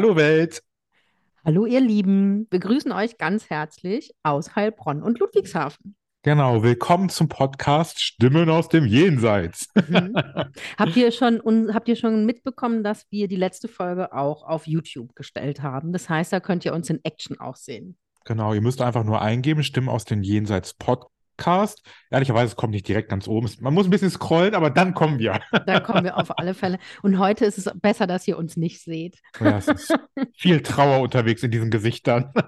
Hallo Welt. Hallo ihr Lieben, wir grüßen euch ganz herzlich aus Heilbronn und Ludwigshafen. Genau, willkommen zum Podcast Stimmen aus dem Jenseits. Mhm. Habt ihr schon, un, habt ihr schon mitbekommen, dass wir die letzte Folge auch auf YouTube gestellt haben? Das heißt, da könnt ihr uns in Action auch sehen. Genau, ihr müsst einfach nur eingeben, Stimmen aus dem Jenseits Podcast. Ehrlicherweise, es kommt nicht direkt ganz oben. Man muss ein bisschen scrollen, aber dann kommen wir. Da kommen wir auf alle Fälle. Und heute ist es besser, dass ihr uns nicht seht. Ja, es ist viel Trauer unterwegs in diesen Gesichtern.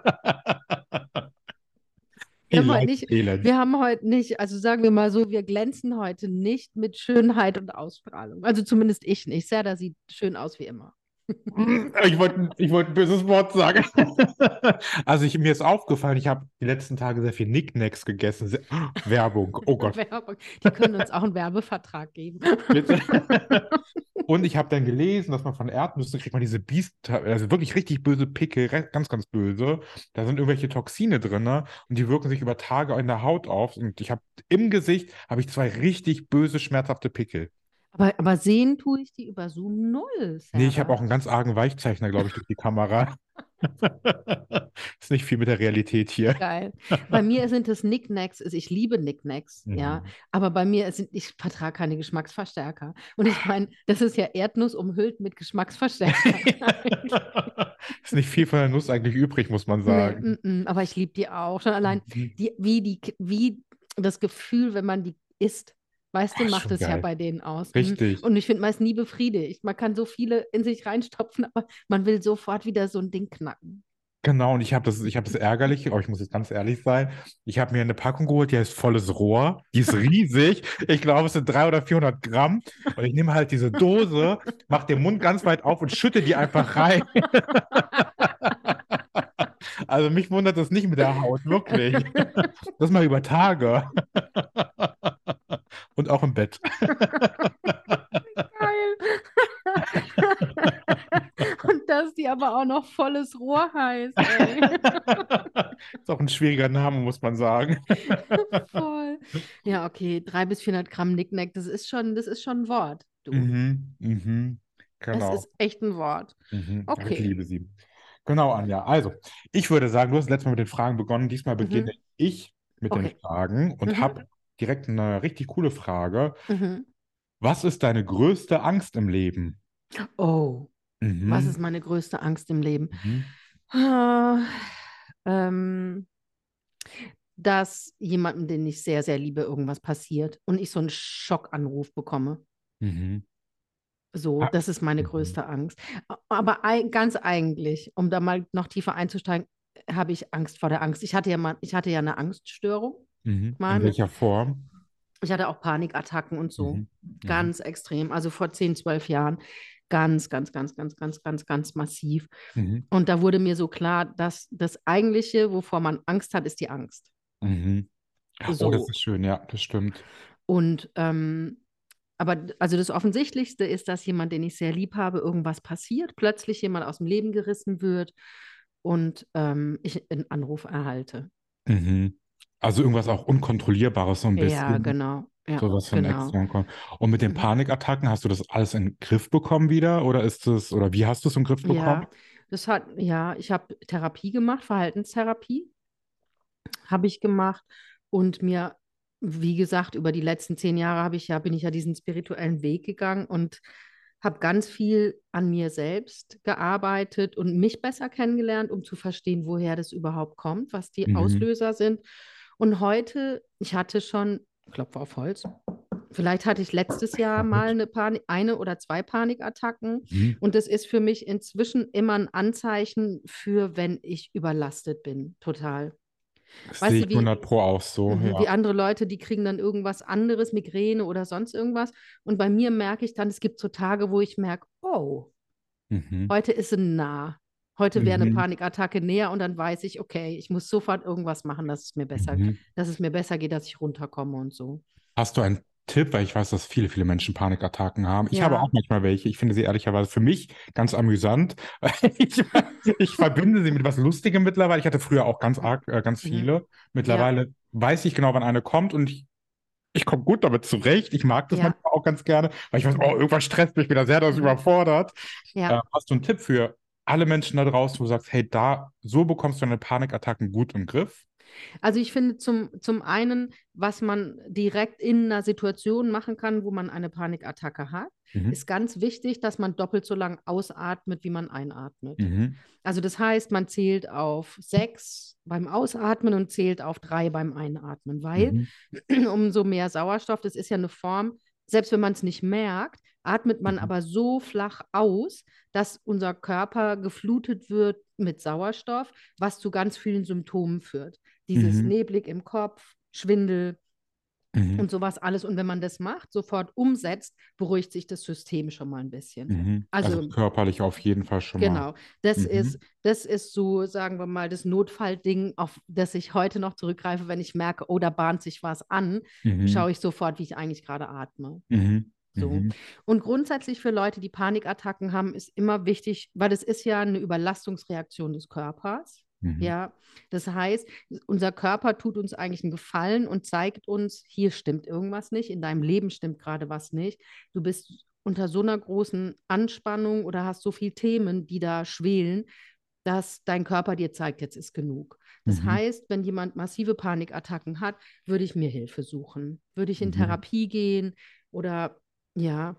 Wir haben heute nicht-. Wir haben heute nicht, also sagen wir mal so, wir glänzen heute nicht mit Schönheit und Ausstrahlung. Also zumindest ich nicht. Serda sieht schön aus wie immer. Ich wollte ich wollte ein böses Wort sagen. Also ich, mir ist aufgefallen, ich habe die letzten Tage sehr viel Knickknacks gegessen. Sehr, Werbung, oh Gott. Werbung. Die können uns auch einen Werbevertrag geben. Bitte. Und ich habe dann gelesen, dass man von Erdnüssen kriegt man diese Biest, also wirklich richtig böse Pickel, ganz, ganz böse. Da sind irgendwelche Toxine drin ne? und die wirken sich über Tage in der Haut auf. Und ich habe im Gesicht habe ich zwei richtig böse, schmerzhafte Pickel. Aber, aber sehen tue ich die über Zoom null. Nee, ich habe auch einen ganz argen Weichzeichner, glaube ich, durch die Kamera. Ist nicht viel mit der Realität hier. Geil. Bei mir sind es Knickknacks. Also Ich liebe Knickknacks, ja. Mhm. Aber bei mir sind, ich vertrage keine Geschmacksverstärker. Und ich meine, das ist ja Erdnuss umhüllt mit Geschmacksverstärker. Ist nicht viel von der Nuss eigentlich übrig, muss man Nee, sagen. mm, mm, aber ich liebe die auch. Schon allein Mhm. die, wie, die, wie das Gefühl, wenn man die isst, weißt du, Ach, macht es ja geil. bei denen aus. Mhm. Richtig. Und ich finde meist nie befriedigt. Man kann so viele in sich reinstopfen, aber man will sofort wieder so ein Ding knacken. Genau, und ich habe das, ich habe das ärgerlich, aber ich muss jetzt ganz ehrlich sein. Ich habe mir eine Packung geholt, die heißt volles Rohr. Die ist riesig. Ich glaube, es sind 300 oder 400 Gramm. Und ich nehme halt diese Dose, mache den Mund ganz weit auf und schütte die einfach rein. Also mich wundert das nicht mit der Haut, wirklich. Das mal über Tage. Und auch im Bett. Geil. Und dass die aber auch noch volles Rohr heißt. Ey. Ist auch ein schwieriger Name, muss man sagen. Voll. Ja, okay. 300 bis 400 Gramm Nicknack, das ist schon, das ist schon ein Wort. Du. Mhm, mhm, Das genau. ist echt ein Wort. Mhm, aber ich Okay. liebe sie. Genau, Anja. Also, ich würde sagen, du hast letztes Mal mit den Fragen begonnen. Diesmal Mhm. beginne ich mit den Okay. Fragen und Mhm. habe direkt eine richtig coole Frage. Mhm. Was ist deine größte Angst im Leben? Oh, was Mhm, ist meine größte Angst im Leben? mhm, Ah, ähm, dass jemandem, den ich sehr, sehr liebe, irgendwas passiert und ich so einen Schockanruf bekomme. mhm. So, Ah, das ist meine mhm. größte Angst. Aber ganz eigentlich, um da mal noch tiefer einzusteigen, habe ich Angst vor der Angst. Ich hatte ja mal, ich hatte ja eine Angststörung. Mhm. Mal In welcher Form? Ich hatte auch Panikattacken und so. Mhm, mhm. Ganz extrem. Also vor 10, 12 Jahren. Ganz, ganz, ganz, ganz, ganz, ganz, ganz massiv. Mhm, Und da wurde mir so klar, dass das Eigentliche, wovor man Angst hat, ist die Angst. mhm. Oh, das So. ist schön, ja, das stimmt. Und ähm, aber also das Offensichtlichste ist, dass jemand, den ich sehr lieb habe, irgendwas passiert, plötzlich jemand aus dem Leben gerissen wird und ähm, ich einen Anruf erhalte. Mhm. Also irgendwas auch Unkontrollierbares so ein Ja, bisschen. genau. Ja, Sowas von genau. extern. Und mit den Mhm. Panikattacken, hast du das alles in den Griff bekommen wieder? Oder ist es, oder wie hast du es im Griff bekommen? Ja, das hat, ja, ich habe Therapie gemacht, Verhaltenstherapie habe ich gemacht und mir, wie gesagt, über die letzten zehn Jahre habe ich ja, bin ich ja diesen spirituellen Weg gegangen und habe ganz viel an mir selbst gearbeitet und mich besser kennengelernt, um zu verstehen, woher das überhaupt kommt, was die Mhm. Auslöser sind. Und heute, ich hatte schon, Klopfer auf Holz, vielleicht hatte ich letztes Jahr mal eine, Panik, eine oder zwei Panikattacken. Mhm. Und das ist für mich inzwischen immer ein Anzeichen für, wenn ich überlastet bin, total. Das Weißt sehe ich wie, 100 Pro auch so, mhm, wie ja. andere Leute, die kriegen dann irgendwas anderes, Migräne oder sonst irgendwas. Und bei mir merke ich dann, es gibt so Tage, wo ich merke, oh, Mhm. heute ist sie nah. Heute wäre eine Mhm. Panikattacke näher und dann weiß ich, okay, ich muss sofort irgendwas machen, dass es mir besser, Mhm. dass es mir besser geht, dass ich runterkomme und so. Hast du einen Tipp? Weil ich weiß, dass viele, viele Menschen Panikattacken haben. Ich habe Ja, auch manchmal welche. Ich finde sie ehrlicherweise für mich ganz amüsant. Ich, ich verbinde sie mit was Lustigem mittlerweile. Ich hatte früher auch ganz arg, äh, ganz mhm. viele. Ja, Mittlerweile weiß ich genau, wann eine kommt und ich, ich komme gut damit zurecht. Ich mag das ja, manchmal auch ganz gerne, weil ich weiß, oh, mhm. irgendwas stresst mich wieder sehr, das Mhm. überfordert. Äh, ja. hast du einen Tipp für alle Menschen da draußen, wo du sagst, hey, da, so bekommst du deine Panikattacken gut im Griff? Also ich finde zum, zum einen, was man direkt in einer Situation machen kann, wo man eine Panikattacke hat, Mhm. ist ganz wichtig, dass man doppelt so lang ausatmet, wie man einatmet. Mhm. Also das heißt, man zählt auf sechs beim Ausatmen und zählt auf drei beim Einatmen, weil Mhm. umso mehr Sauerstoff, das ist ja eine Form, selbst wenn man es nicht merkt, atmet man Mhm. aber so flach aus, dass unser Körper geflutet wird mit Sauerstoff, was zu ganz vielen Symptomen führt. Dieses Mhm. neblig im Kopf, Schwindel Mhm. und sowas alles. Und wenn man das macht, sofort umsetzt, beruhigt sich das System schon mal ein bisschen. Mhm. Also Also körperlich auf jeden Fall schon mal. Genau, das Mhm. ist, das ist so, sagen wir mal, das Notfallding, auf das ich heute noch zurückgreife, wenn ich merke, oh, da bahnt sich was an, Mhm. schaue ich sofort, wie ich eigentlich gerade atme. So. Mhm. Und grundsätzlich für Leute, die Panikattacken haben, ist immer wichtig, weil es ist ja eine Überlastungsreaktion des Körpers. Mhm. Ja, das heißt, unser Körper tut uns eigentlich einen Gefallen und zeigt uns, hier stimmt irgendwas nicht, in deinem Leben stimmt gerade was nicht. Du bist unter so einer großen Anspannung oder hast so viele Themen, die da schwelen, dass dein Körper dir zeigt, jetzt ist genug. Das Mhm. heißt, wenn jemand massive Panikattacken hat, würde ich mir Hilfe suchen. Würde ich in Mhm. Therapie gehen oder ja,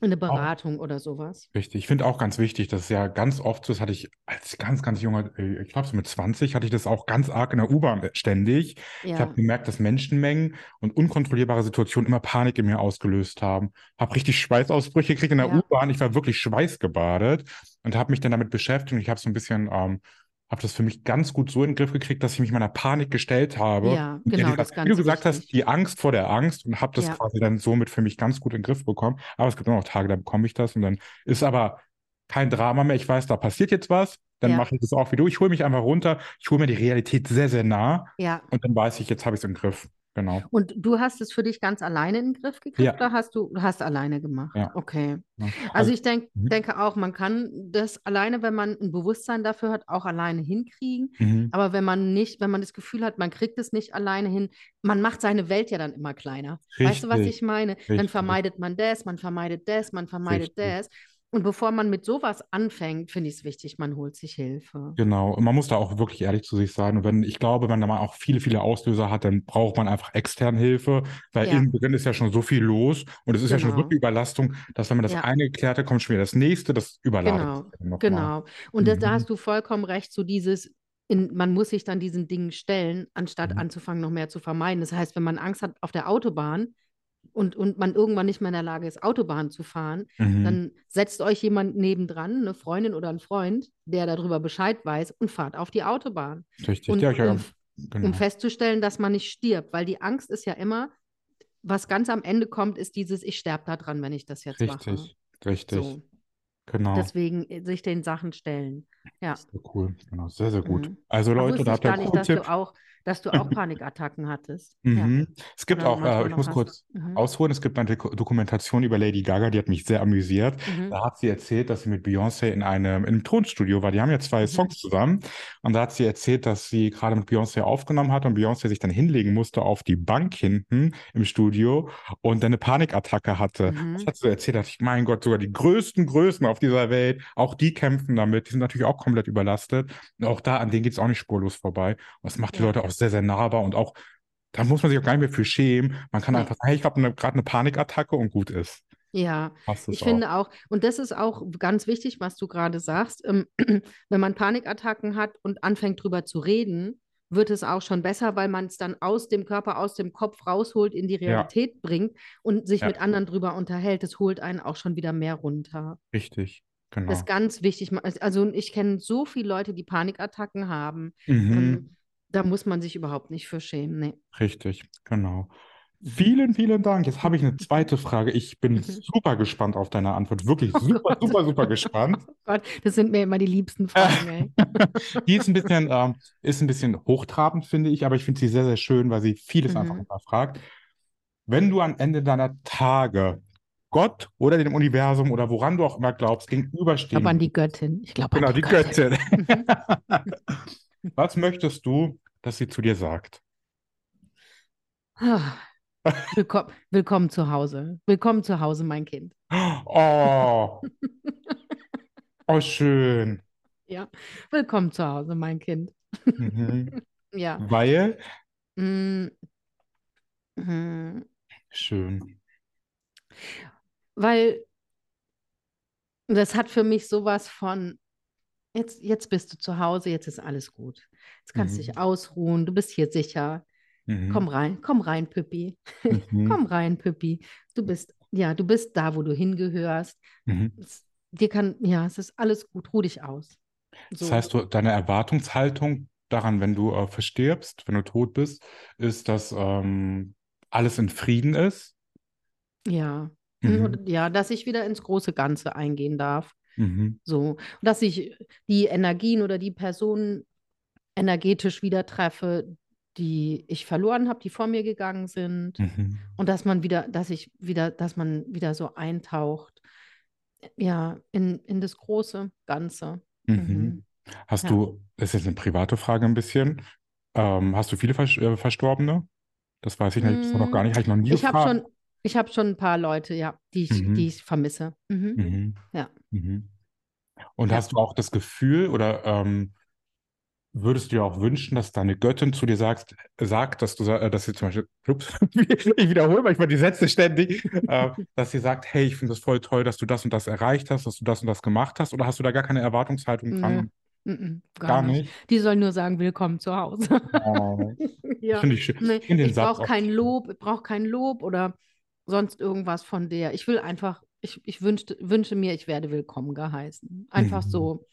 in eine Auch Beratung oder sowas. richtig. Ich finde auch ganz wichtig, dass ja ganz oft so, das hatte ich als ganz, ganz junger, äh, ich glaube so mit 20, hatte ich das auch ganz arg in der U-Bahn äh, ständig. Ich habe Ja, gemerkt, dass Menschenmengen und unkontrollierbare Situationen immer Panik in mir ausgelöst haben. Habe richtig Schweißausbrüche gekriegt in der ja, U-Bahn. Ich war wirklich schweißgebadet und habe mich dann damit beschäftigt und ich habe so ein bisschen, ähm, habe das für mich ganz gut so in den Griff gekriegt, dass ich mich meiner Panik gestellt habe. ja, genau, ehrlich das wie du gesagt hast, wichtig. die Angst vor der Angst und habe das Ja, quasi dann somit für mich ganz gut in den Griff bekommen. Aber es gibt auch noch Tage, da bekomme ich das und dann ist aber kein Drama mehr. Ich weiß, da passiert jetzt was. Dann ja, mache ich das auch wie du. Ich hole mich einfach runter. Ich hole mir die Realität sehr, sehr nah ja. und dann weiß ich, jetzt habe ich es im Griff. Genau. Und du hast es für dich ganz alleine in den Griff gekriegt Ja, oder hast du, hast alleine gemacht? ja. Okay. ja. Also Also, ich denk, mhm. denke auch, man kann das alleine, wenn man ein Bewusstsein dafür hat, auch alleine hinkriegen. Mhm. Aber wenn man nicht, wenn man das Gefühl hat, man kriegt es nicht alleine hin, man macht seine Welt ja dann immer kleiner. Weißt du, was Richtig, ich meine? Dann richtig, vermeidet man das, man vermeidet das, man vermeidet richtig. das. Und bevor man mit sowas anfängt, finde ich es wichtig, man holt sich Hilfe. Genau, und man muss da auch wirklich ehrlich zu sich sein. Und wenn, ich glaube, wenn man auch viele, viele Auslöser hat, dann braucht man einfach externe Hilfe, weil Ja, innen drin ist ja schon so viel los und es ist ja schon so genau. viel Überlastung, dass wenn man das Ja. eine geklärt hat, kommt schon wieder das nächste, das überladet Genau, genau. Und das, da Mhm. hast du vollkommen recht, so dieses, in, man muss sich dann diesen Dingen stellen, anstatt Mhm. anzufangen, noch mehr zu vermeiden. Das heißt, wenn man Angst hat auf der Autobahn und, und man irgendwann nicht mehr in der Lage ist, Autobahn zu fahren, Mhm. dann setzt euch jemand nebendran, eine Freundin oder ein Freund, der darüber Bescheid weiß und fahrt auf die Autobahn. Richtig, Und ja, ja, um, um genau. festzustellen, dass man nicht stirbt, weil die Angst ist ja immer, was ganz am Ende kommt, ist dieses, ich sterbe da dran, wenn ich das jetzt mache. Richtig, richtig, So. genau. Deswegen äh, sich den Sachen stellen. Ja. Sehr cool, genau, sehr, sehr gut. Mhm. Also Da Leute, da habt ihr gar einen nicht, coolen dass du Tipp. auch, dass du auch Panikattacken hattest. Ja. Mhm. Es gibt Oder auch, äh, ich muss hast. kurz Mhm. ausholen, es gibt eine Doku- Dokumentation über Lady Gaga, die hat mich sehr amüsiert. Mhm. Da hat sie erzählt, dass sie mit Beyoncé in einem, in einem Tonstudio war. Die haben ja zwei Mhm. Songs zusammen. Und da hat sie erzählt, dass sie gerade mit Beyoncé aufgenommen hat und Beyoncé sich dann hinlegen musste auf die Bank hinten im Studio und dann eine Panikattacke hatte. Das Mhm. hat sie erzählt, dass ich, mein Gott, sogar die größten Größen auf dieser Welt, auch die kämpfen damit. Die sind natürlich auch komplett überlastet. Und auch da, an denen geht es auch nicht spurlos vorbei. Und das macht die Ja. Leute auch sehr, sehr nahbar und auch, da muss man sich auch gar nicht mehr für schämen. Man kann einfach sagen, hey, ich habe eine, gerade eine Panikattacke und gut ist. Ja, ich auch. finde auch, und das ist auch ganz wichtig, was du gerade sagst, ähm, wenn man Panikattacken hat und anfängt drüber zu reden, wird es auch schon besser, weil man es dann aus dem Körper, aus dem Kopf rausholt, in die Ja, Realität bringt und sich ja, mit anderen drüber unterhält. Das holt einen auch schon wieder mehr runter. richtig, Das ist genau. ganz wichtig. Also ich kenne so viele Leute, die Panikattacken haben. Mhm. Ähm, Da muss man sich überhaupt nicht für schämen. Nee. Richtig, genau. Vielen, vielen Dank. Jetzt habe ich eine zweite Frage. Ich bin Mhm. super gespannt auf deine Antwort. Wirklich Oh super, Gott. super, super gespannt. Oh Gott, das sind mir immer die liebsten Fragen, ey. Die ist ein bisschen, ähm, ist ein bisschen hochtrabend, finde ich, aber ich finde sie sehr, sehr schön, weil sie vieles einfach Mhm. hinterfragt. Wenn du am Ende deiner Tage Gott oder dem Universum oder woran du auch immer glaubst, Ich gegenüberstehen glaube an die Göttin. Ich glaube Genau, an die, die Göttin. Göttin. Was möchtest du, dass sie zu dir sagt? Ah. Willkommen, willkommen zu Hause. Willkommen zu Hause, mein Kind. Oh, oh, schön. Ja, willkommen zu Hause, mein Kind. Mhm. Ja. Weil. Mm. schön. Weil das hat für mich sowas von, jetzt, jetzt bist du zu Hause, jetzt ist alles gut. Jetzt kannst du Mhm. dich ausruhen, du bist hier sicher. Mhm. Komm rein, komm rein, Püppi. Mhm. Komm rein, Püppi. Du bist, ja, du bist da, wo du hingehörst. Mhm. Es, dir kann, ja, es ist alles gut, ruh dich aus. Das So. heißt, du, deine Erwartungshaltung daran, wenn du äh, verstirbst, wenn du tot bist, ist, dass ähm, alles in Frieden ist. Ja. Mhm. Ja, dass ich wieder ins große Ganze eingehen darf. Mhm. So. Und dass ich die Energien oder die Personen energetisch wieder treffe, die ich verloren habe, die vor mir gegangen sind. Mhm. Und dass man wieder, dass ich wieder, dass man wieder so eintaucht, ja, in, in das große Ganze. Mhm. Mhm. Hast Ja. du, das ist jetzt eine private Frage ein bisschen, ähm, hast du viele Vers äh, Verstorbene? Das weiß ich nicht, noch gar nicht, habe ich noch nie Ich gefragt. schon, ich habe schon ein paar Leute, ja, die ich, Mhm. die ich vermisse. Mhm. Mhm. Ja. Mhm. Und Ja. hast du auch das Gefühl oder ähm, würdest du dir auch wünschen, dass deine Göttin zu dir sagt, sagt, dass du, äh, dass sie zum Beispiel, ups, ich wiederhole manchmal die Sätze ständig, äh, dass sie sagt, hey, ich finde es voll toll, dass du das und das erreicht hast, dass du das und das gemacht hast, oder hast du da gar keine Erwartungshaltung dran? Mhm. Gar, Gar nicht. nicht? Die soll nur sagen, willkommen zu Hause. Oh, Ja. finde ich schön. Nee, Ich ich brauche auch kein. Lob, ich brauche kein Lob oder sonst irgendwas von der. Ich will einfach, ich, ich wünschte, wünsche mir, ich werde willkommen geheißen. Einfach Mhm. so.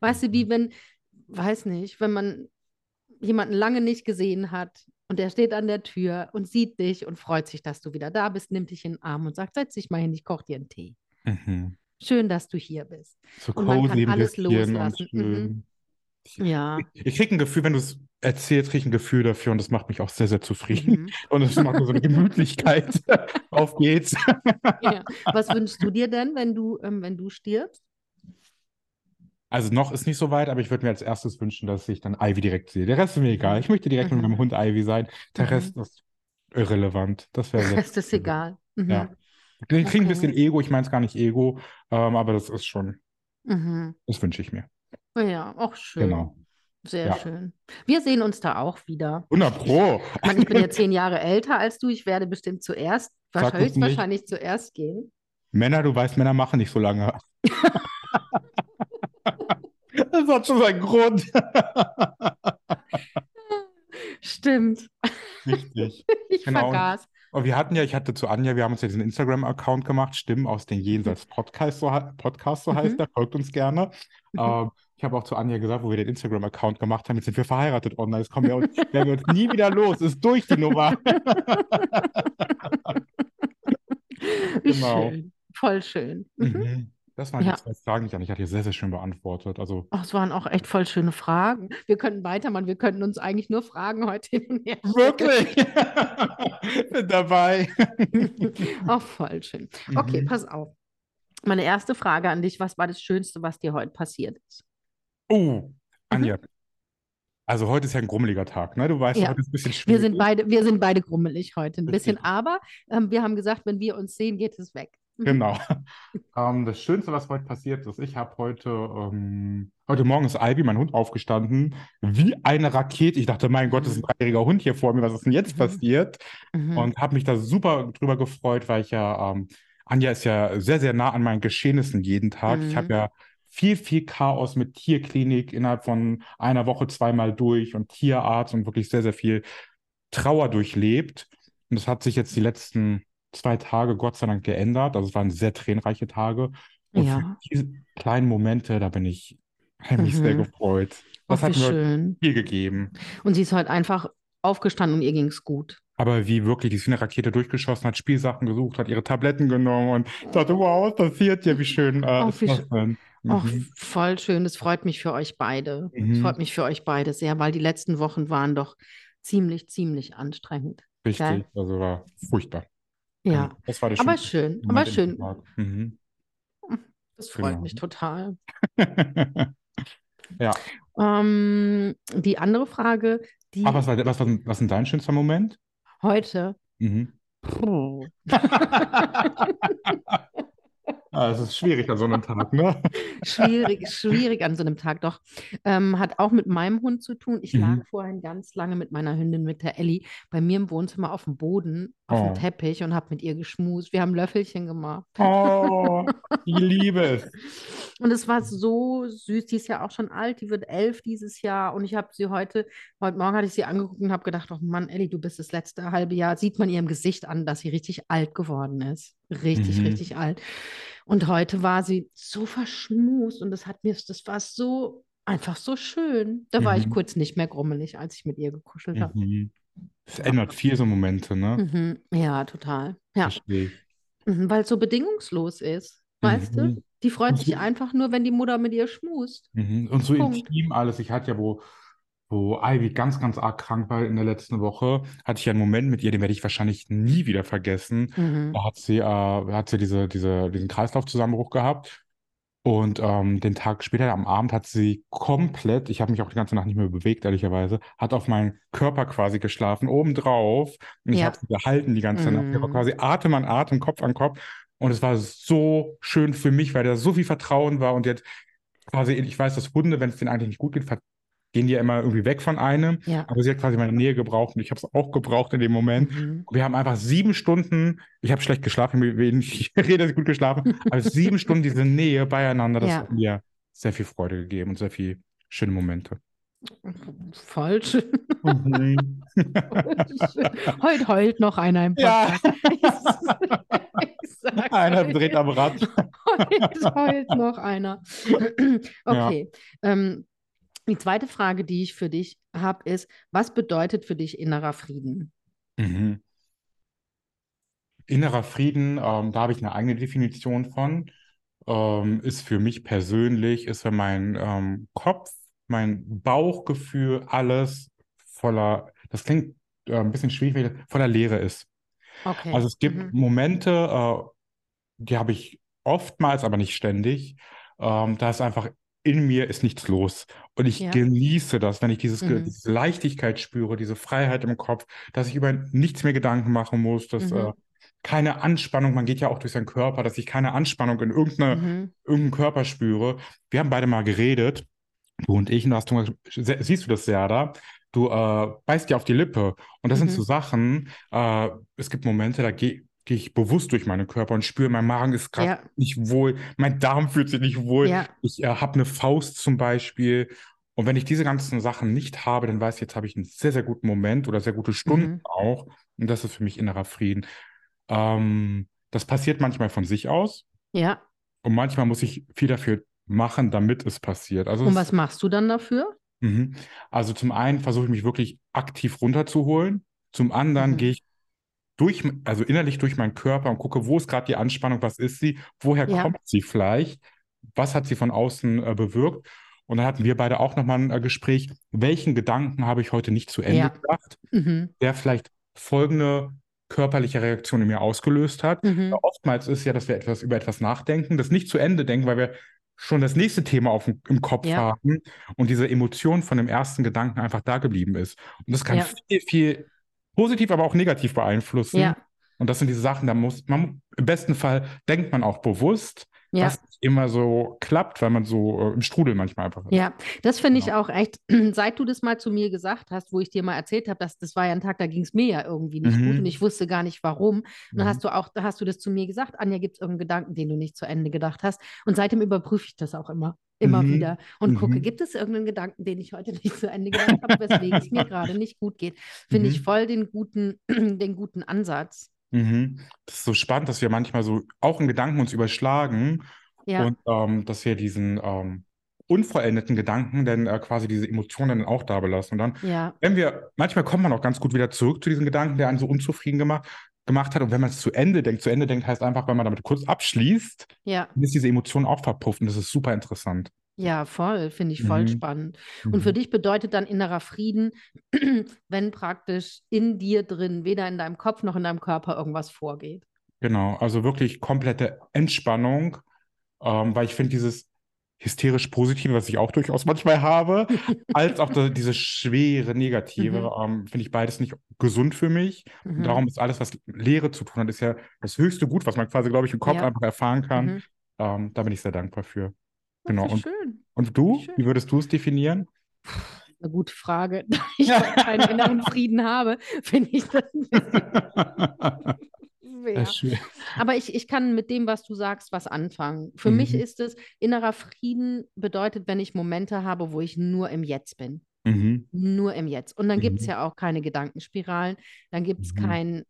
Weißt du, wie wenn, weiß nicht, wenn man jemanden lange nicht gesehen hat und der steht an der Tür und sieht dich und freut sich, dass du wieder da bist, nimmt dich in den Arm und sagt, setz dich mal hin, ich koche dir einen Tee. Mhm. Schön, dass du hier bist. So Und man kann alles loslassen. Mhm. Ja. Ich kriege ein Gefühl, wenn du es erzählst, kriege ich ein Gefühl dafür und das macht mich auch sehr, sehr zufrieden. Mhm. Und es macht so eine Gemütlichkeit. Auf geht's. Ja. Was wünschst du dir denn, wenn du, ähm, wenn du stirbst? Also noch ist nicht so weit, aber ich würde mir als erstes wünschen, dass ich dann Ivy direkt sehe. Der Rest ist mir egal. Ich möchte direkt mit Mhm. meinem Hund Ivy sein. Der Mhm. Rest ist irrelevant. Das wäre Der Rest ist egal. Mhm. Ja. Ich kriege ein Okay. bisschen Ego. Ich meine es gar nicht Ego, ähm, aber das ist schon, Mhm. das wünsche ich mir. Ja, auch schön. Genau. Sehr Ja. schön. Wir sehen uns da auch wieder. 100 Pro. Ich meine, ich bin ja zehn Jahre älter als du. Ich werde bestimmt zuerst, höchstwahrscheinlich zuerst gehen. Männer, du weißt, Männer machen nicht so lange. Das hat schon seinen Grund. Stimmt. Richtig. Ich Genau. vergaß. Und wir hatten ja, ich hatte zu Anja, wir haben uns ja diesen Instagram-Account gemacht, Stimmen aus den Jenseits Podcast, so, Podcast, so heißt Mhm. der, folgt uns gerne. Mhm. Ähm, ich habe auch zu Anja gesagt, wo wir den Instagram-Account gemacht haben, jetzt sind wir verheiratet online, jetzt kommen wir uns, werden wir uns nie wieder los, ist durch die Nummer. Genau. schön. Voll schön. Mhm. Mhm. Das waren die Ja. zwei Fragen, die Anja hat hier sehr, sehr schön beantwortet. Also Ach, es waren auch echt voll schöne Fragen. Wir könnten weitermachen. Wir könnten uns eigentlich nur Fragen heute hin und her wirklich bin dabei. Auch voll schön. Okay, Mhm. pass auf. Meine erste Frage an dich: Was war das Schönste, was dir heute passiert ist? Oh, Anja. Also heute ist ja ein grummeliger Tag, ne? Du weißt, Ja. heute ist ein bisschen Wir sind schwierig. beide, wir sind beide grummelig heute ein bisschen, aber ähm, wir haben gesagt, wenn wir uns sehen, geht es weg. Mhm. Genau. Ähm, das Schönste, was heute passiert ist, ich habe heute, ähm, heute Morgen ist Ivy, mein Hund, aufgestanden, wie eine Rakete. Ich dachte, mein Gott, das ist ein dreijähriger Hund hier vor mir, was ist denn jetzt Mhm. passiert? Mhm. Und habe mich da super drüber gefreut, weil ich ja, ähm, Anja ist ja sehr, sehr nah an meinen Geschehnissen jeden Tag. Ich habe Mhm. ja viel, viel Chaos mit Tierklinik innerhalb von einer Woche zweimal durch und Tierarzt und wirklich sehr, sehr viel Trauer durchlebt. Und das hat sich jetzt die letzten zwei Tage Gott sei Dank geändert. Also es waren sehr tränenreiche Tage. Und für Ja. diese kleinen Momente, da bin ich Hat mich sehr Mhm. gefreut. Das hat mir schön. viel gegeben. Und sie ist heute einfach aufgestanden und ihr ging es gut. Aber wie wirklich, die ist wie eine Rakete durchgeschossen, hat Spielsachen gesucht, hat ihre Tabletten genommen und dachte, wow, was passiert hier? Wie schön äh, Oh, ist wie das denn? Oh, Mhm. voll schön. Es freut mich für euch beide. Es Mhm. freut mich für euch beide sehr, weil die letzten Wochen waren doch ziemlich, ziemlich anstrengend. Richtig, Gell? also war furchtbar. Ja. Das war der Aber schön, aber schön. Mhm. Das freut Genau. mich total. Ja. Ähm, die andere Frage, die Aber was war, was war, was ist dein schönster Moment? Heute. Mhm. Puh. Ah, es ist schwierig an so einem Tag, ne? Schwierig, schwierig an so einem Tag, doch. Ähm, hat auch mit meinem Hund zu tun. Ich lag Mhm. vorhin ganz lange mit meiner Hündin, mit der Ellie, bei mir im Wohnzimmer auf dem Boden, auf Oh. dem Teppich und habe mit ihr geschmust. Wir haben Löffelchen gemacht. Oh, ich liebe es. Und es war so süß. Die ist ja auch schon alt, die wird elf dieses Jahr. Und ich habe sie heute, heute Morgen hatte ich sie angeguckt und habe gedacht, oh Mann, Ellie, du bist das letzte halbe Jahr. Sieht man ihrem Gesicht an, dass sie richtig alt geworden ist. Richtig, Mhm. richtig alt. Und heute war sie so verschmust und das hat mir, das war so, einfach so schön. Da war ich Mhm. kurz nicht mehr grummelig, als ich mit ihr gekuschelt habe. Mhm. Es Ja. ändert viel so Momente, ne? Mhm. Ja, total. Ja, Verstehe mhm, weil es so bedingungslos ist. Weißt du? Mhm. Die freut sich einfach nur, wenn die Mutter mit ihr schmust. mhm. Und so Punkt. intim alles. Ich hatte ja, wo, wo Ivy ganz, ganz arg krank war in der letzten Woche, hatte ich ja einen Moment mit ihr, den werde ich wahrscheinlich nie wieder vergessen. Mhm. Da hat sie, äh, hat sie diese, diese, diesen Kreislaufzusammenbruch gehabt. Und ähm, den Tag später am Abend hat sie komplett, ich habe mich auch die ganze Nacht nicht mehr bewegt, ehrlicherweise, hat auf meinen Körper quasi geschlafen, obendrauf. Und ich Ja. habe sie gehalten die ganze Nacht. Ich war Mhm. quasi Atem an Atem, Kopf an Kopf. Und es war so schön für mich, weil da so viel Vertrauen war. Und jetzt quasi, ich weiß, dass Hunde, wenn es denen eigentlich nicht gut geht, ver- gehen die ja immer irgendwie weg von einem. Ja. Aber sie hat quasi meine Nähe gebraucht und ich habe es auch gebraucht in dem Moment. Mhm. Wir haben einfach sieben Stunden, ich habe schlecht geschlafen, ich rede, dass ich gut geschlafen, aber sieben Stunden diese Nähe beieinander, das Ja. hat mir sehr viel Freude gegeben und sehr viel schöne Momente. Voll schön. Heute heult noch einer im Ja. Podcast. Ich sag's Einer dreht am Rad. Heute heult noch einer. Okay. Ähm, die zweite Frage, die ich für dich habe, ist, was bedeutet für dich innerer Frieden? Mhm. Innerer Frieden, ähm, da habe ich eine eigene Definition von, ähm, ist für mich persönlich, ist, wenn mein ähm, Kopf, mein Bauchgefühl, alles voller, das klingt äh, ein bisschen schwierig, voller Leere ist. Okay. Also es gibt Mhm. Momente, äh, die habe ich oftmals, aber nicht ständig. Ähm, da ist einfach in mir ist nichts los. Und ich Ja. genieße das, wenn ich dieses, Mhm. diese Leichtigkeit spüre, diese Freiheit im Kopf, dass ich über nichts mehr Gedanken machen muss, dass Mhm. äh, keine Anspannung, man geht ja auch durch seinen Körper, dass ich keine Anspannung in irgendeine, Mhm. irgendeinen Körper spüre. Wir haben beide mal geredet, du und ich, und da hast du siehst du das sehr da? Du äh, beißt dir auf die Lippe. Und das sind so Mhm. Sachen, äh, es gibt Momente, da gehe geh ich bewusst durch meinen Körper und spüre, mein Magen ist gerade Ja. nicht wohl, mein Darm fühlt sich nicht wohl, Ja. ich äh, habe eine Faust zum Beispiel. Und wenn ich diese ganzen Sachen nicht habe, dann weiß ich, jetzt habe ich einen sehr, sehr guten Moment oder sehr gute Stunden Mhm. auch. Und das ist für mich innerer Frieden. Ähm, das passiert manchmal von sich aus Ja. und manchmal muss ich viel dafür machen, damit es passiert. Also Und was machst du dann dafür? Mhm. Also zum einen versuche ich mich wirklich aktiv runterzuholen. Zum anderen Mhm. gehe ich durch, also innerlich durch meinen Körper und gucke, wo ist gerade die Anspannung, was ist sie, woher Ja. kommt sie vielleicht, was hat sie von außen äh, bewirkt. Und dann hatten wir beide auch nochmal ein äh, Gespräch, welchen Gedanken habe ich heute nicht zu Ende Ja. gedacht, Mhm. der vielleicht folgende körperliche Reaktion in mir ausgelöst hat. Mhm. Oftmals ist ja, dass wir etwas über etwas nachdenken, das nicht zu Ende denken, weil wir schon das nächste Thema auf im Kopf Ja. haben und diese Emotion von dem ersten Gedanken einfach da geblieben ist. Und das kann Ja. viel, viel positiv, aber auch negativ beeinflussen. Ja. Und das sind diese Sachen, da muss man, im besten Fall denkt man auch bewusst, Ja. was immer so klappt, weil man so äh, im Strudel manchmal einfach ist. Ja, das finde ich Genau. auch echt, seit du das mal zu mir gesagt hast, wo ich dir mal erzählt habe, dass das war ja ein Tag, da ging es mir ja irgendwie nicht gut Mhm. und ich wusste gar nicht warum. Und dann Mhm. hast du auch, da hast du das zu mir gesagt, Anja, gibt es irgendeinen Gedanken, den du nicht zu Ende gedacht hast? Und seitdem überprüfe ich das auch immer, immer Mhm. wieder und gucke, Mhm. gibt es irgendeinen Gedanken, den ich heute nicht zu Ende gedacht habe, weswegen es mir gerade nicht gut geht? Finde ich Mhm. voll den guten, den guten Ansatz. Mhm. Das ist so spannend, dass wir manchmal so auch in Gedanken uns überschlagen Ja, und ähm, dass wir diesen, ähm, unvollendeten Gedanken denn äh, quasi diese Emotionen dann auch da belassen. Und dann, Ja, wenn wir, manchmal kommt man auch ganz gut wieder zurück zu diesem Gedanken, der einen so unzufrieden gemacht, gemacht hat. Und wenn man es zu Ende denkt, zu Ende denkt, heißt einfach, wenn man damit kurz abschließt, ja, dann ist diese Emotion auch verpufft. Und das ist super interessant. Ja, voll, finde ich voll Mhm. spannend. Und für Mhm. dich bedeutet dann innerer Frieden, wenn praktisch in dir drin, weder in deinem Kopf noch in deinem Körper irgendwas vorgeht. Genau, also wirklich komplette Entspannung, ähm, weil ich finde dieses hysterisch Positive, was ich auch durchaus manchmal habe, als auch da, diese schwere Negative, Mhm. ähm, finde ich beides nicht gesund für mich. Und Mhm. darum ist alles, was Lehre zu tun hat, ist ja das höchste Gut, was man quasi, glaube ich, im Kopf Ja. einfach erfahren kann. Mhm. Ähm, da bin ich sehr dankbar für. Ja, Genau. Und, schön. und du, Schön. wie würdest du es definieren? Eine gute Frage. Da ich keinen inneren Frieden habe, finde ich das ein bisschen schön. Aber ich, ich kann mit dem, was du sagst, was anfangen. Für mich Mhm. ist es, innerer Frieden bedeutet, wenn ich Momente habe, wo ich nur im Jetzt bin. Mhm. Nur im Jetzt. Und dann gibt es Mhm. ja auch keine Gedankenspiralen. Dann gibt es Mhm. kein,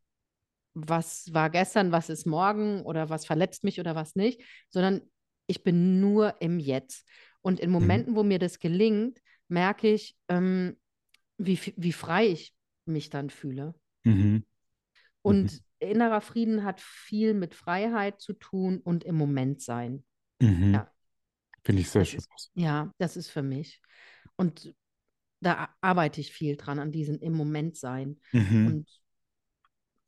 was war gestern, was ist morgen oder was verletzt mich oder was nicht, sondern ich bin nur im Jetzt. Und in Momenten, wo mir das gelingt, merke ich, ähm, wie, wie frei ich mich dann fühle. Mhm. Und innerer Frieden hat viel mit Freiheit zu tun und im Moment sein. Mhm. Ja. Finde ich sehr Das schön. ist, ja, das ist für mich. Und da arbeite ich viel dran, an diesem im Moment sein. Mhm. Und,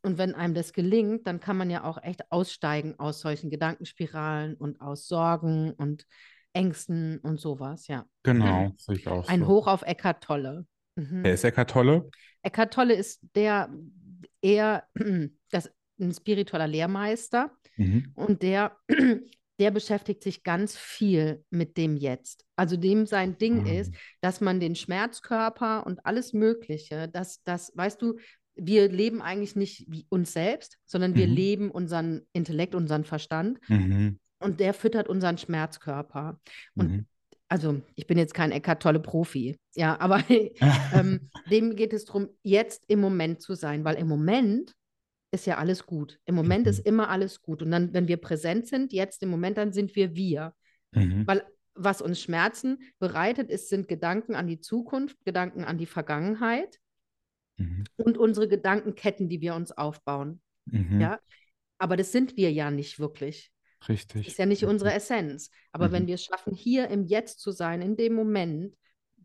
und wenn einem das gelingt, dann kann man ja auch echt aussteigen aus solchen Gedankenspiralen und aus Sorgen und Ängsten und sowas, ja. Genau, sehe ich auch Ein so. Hoch auf Eckhart Tolle. Mhm. Wer ist Eckart Tolle? Eckhart Tolle ist der eher das, ein spiritueller Lehrmeister Mhm. und der, der beschäftigt sich ganz viel mit dem Jetzt. Also dem sein Ding Ah. ist, dass man den Schmerzkörper und alles Mögliche, dass das, weißt du, wir leben eigentlich nicht wie uns selbst, sondern wir Mhm. leben unseren Intellekt, unseren Verstand Mhm. und der füttert unseren Schmerzkörper. Und Mhm. also, ich bin jetzt kein Eckart Tolle Profi, ja, aber ähm, dem geht es darum, jetzt im Moment zu sein, weil im Moment ist ja alles gut. Im Moment Mhm. ist immer alles gut. Und dann, wenn wir präsent sind, jetzt im Moment, dann sind wir wir. Mhm. Weil was uns Schmerzen bereitet, ist, sind Gedanken an die Zukunft, Gedanken an die Vergangenheit Mhm. und unsere Gedankenketten, die wir uns aufbauen. Mhm. Ja, aber das sind wir ja nicht wirklich. Richtig. Ist ja nicht unsere Essenz. Aber wenn Mhm. wir es schaffen, hier im Jetzt zu sein, in dem Moment,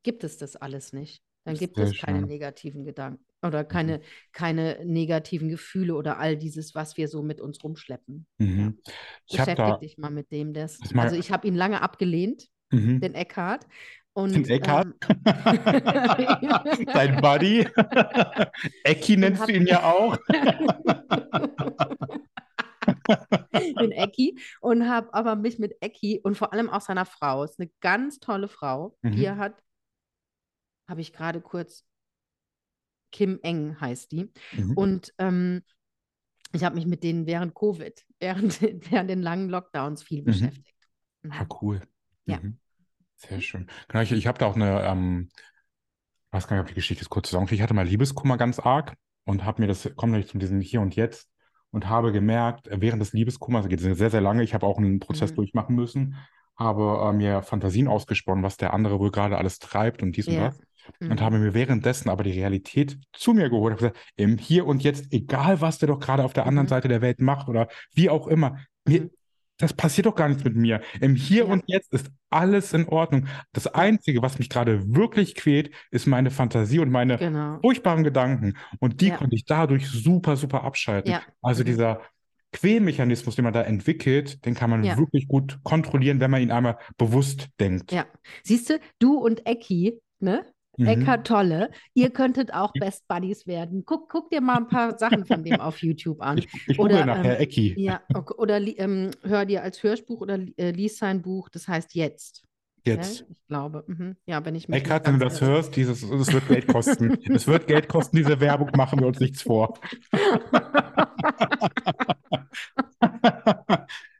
gibt es das alles nicht. Dann gibt Sehr es keine schön. negativen Gedanken oder keine, keine negativen Gefühle oder all dieses, was wir so mit uns rumschleppen. Ja. Mhm. Ich habe Beschäftig da, dich mal mit dem. Das, das also ich habe ihn lange abgelehnt, mhm. den Eckhart. Und Eckhart? ähm, Dein Buddy? Ecki nennst du ihn ja auch. den Ecki und habe aber mich mit Ecki und vor allem auch seiner Frau, ist eine ganz tolle Frau, die er Mhm. hat, habe ich gerade kurz, Kim Eng heißt die. Mhm. Und ähm, ich habe mich mit denen während Covid, während, während den langen Lockdowns viel Mhm. beschäftigt. Ah, Mhm. cool. Ja. Sehr schön. Genau, ich, ich habe da auch eine, ähm, ich weiß gar nicht, ob die Geschichte ist kurz zusammenkriege. Ich hatte mal Liebeskummer ganz arg und habe mir das, komme nicht zu diesem Hier und Jetzt und habe gemerkt, äh, während des Liebeskummers, das geht sehr, sehr lange, ich habe auch einen Prozess Mhm. durchmachen müssen, habe äh, mir Fantasien ausgesponnen, was der andere wohl gerade alles treibt und dies und Ja. das. Und Mhm. habe mir währenddessen aber die Realität zu mir geholt. Habe gesagt, im Hier und Jetzt, egal was der doch gerade auf der anderen Mhm. Seite der Welt macht oder wie auch immer, mir, Mhm. Das passiert doch gar nichts mit mir. Im Hier Ja. und Jetzt ist alles in Ordnung. Das Einzige, was mich gerade wirklich quält, ist meine Fantasie und meine Genau. furchtbaren Gedanken. Und die Ja. konnte ich dadurch super, super abschalten. Ja. Also Mhm. dieser Quälmechanismus, den man da entwickelt, den kann man wirklich gut kontrollieren, wenn man ihn einmal bewusst denkt. Ja. Siehst du, du und Ecki, ne? Mhm. Eckart Tolle, ihr könntet auch Best Buddies werden. Guck, guck dir mal ein paar Sachen von dem auf YouTube an. Ich, ich Oder, nachher ähm, Ecki. Ja, ok- oder ähm, hör dir als Hörbuch oder äh, lies sein Buch, das heißt Jetzt. Jetzt. Ja, ich glaube. Mhm. Ja, wenn ich mich Eckart, wenn du das hörst, dieses, es wird Geld kosten. es wird Geld kosten, diese Werbung, machen wir uns nichts vor.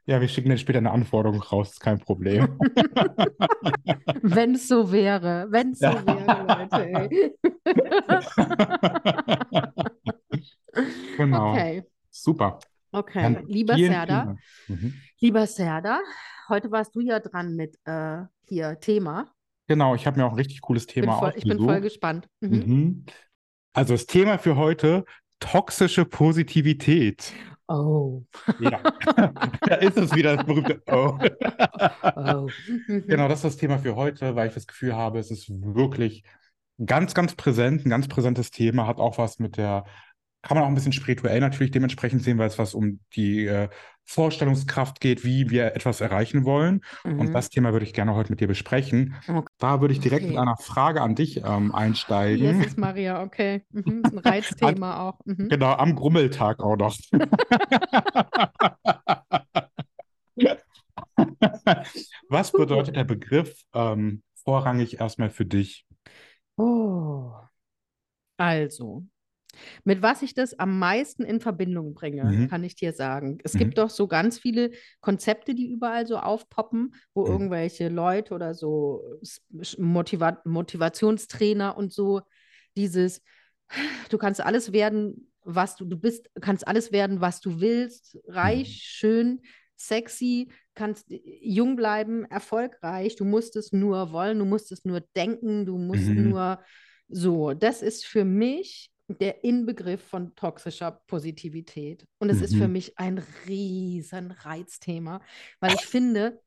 ja, wir schicken dann später eine Anforderung raus, ist kein Problem. Wenn es so wäre, wenn es so Ja. wäre, Leute. Ey. Genau. Okay, Super. okay. Dann Lieber vielen, Serda, vielen Dank. Mhm. lieber Serda, heute warst du ja dran mit äh, hier Thema. Genau, ich habe mir auch ein richtig cooles Bin Thema voll, ich bin voll gespannt. Mhm. Mhm. Also das Thema für heute, toxische Positivität. Oh. Ja, da ist es wieder, das berühmte Oh. Oh. Mhm. Genau, das ist das Thema für heute, weil ich das Gefühl habe, es ist wirklich ganz, ganz präsent, ein ganz präsentes Thema, hat auch was mit der, kann man auch ein bisschen spirituell natürlich dementsprechend sehen, weil es was um die äh, Vorstellungskraft geht, wie wir etwas erreichen wollen. Und Mhm. das Thema würde ich gerne heute mit dir besprechen. Okay. Da würde ich direkt mit Okay. einer Frage an dich ähm, einsteigen. Jesus Maria, okay. Mhm. Ist ein Reizthema auch. Mhm. Genau, am Grummeltag auch noch. Was bedeutet der Begriff ähm, vorrangig erstmal für dich? Oh. Also, mit was ich das am meisten in Verbindung bringe, Mhm. kann ich dir sagen. Es Mhm. gibt doch so ganz viele Konzepte, die überall so aufpoppen, wo Mhm. irgendwelche Leute oder so Motiva Motivationstrainer und so dieses, du kannst alles werden, was du, du bist, kannst alles werden, was du willst, reich, Mhm. schön, sexy, kannst jung bleiben, erfolgreich, du musst es nur wollen, du musst es nur denken, du musst Mhm. nur so. Das ist für mich der Inbegriff von toxischer Positivität. Und es ist für Mhm. mich ein riesen Reizthema, weil ich finde,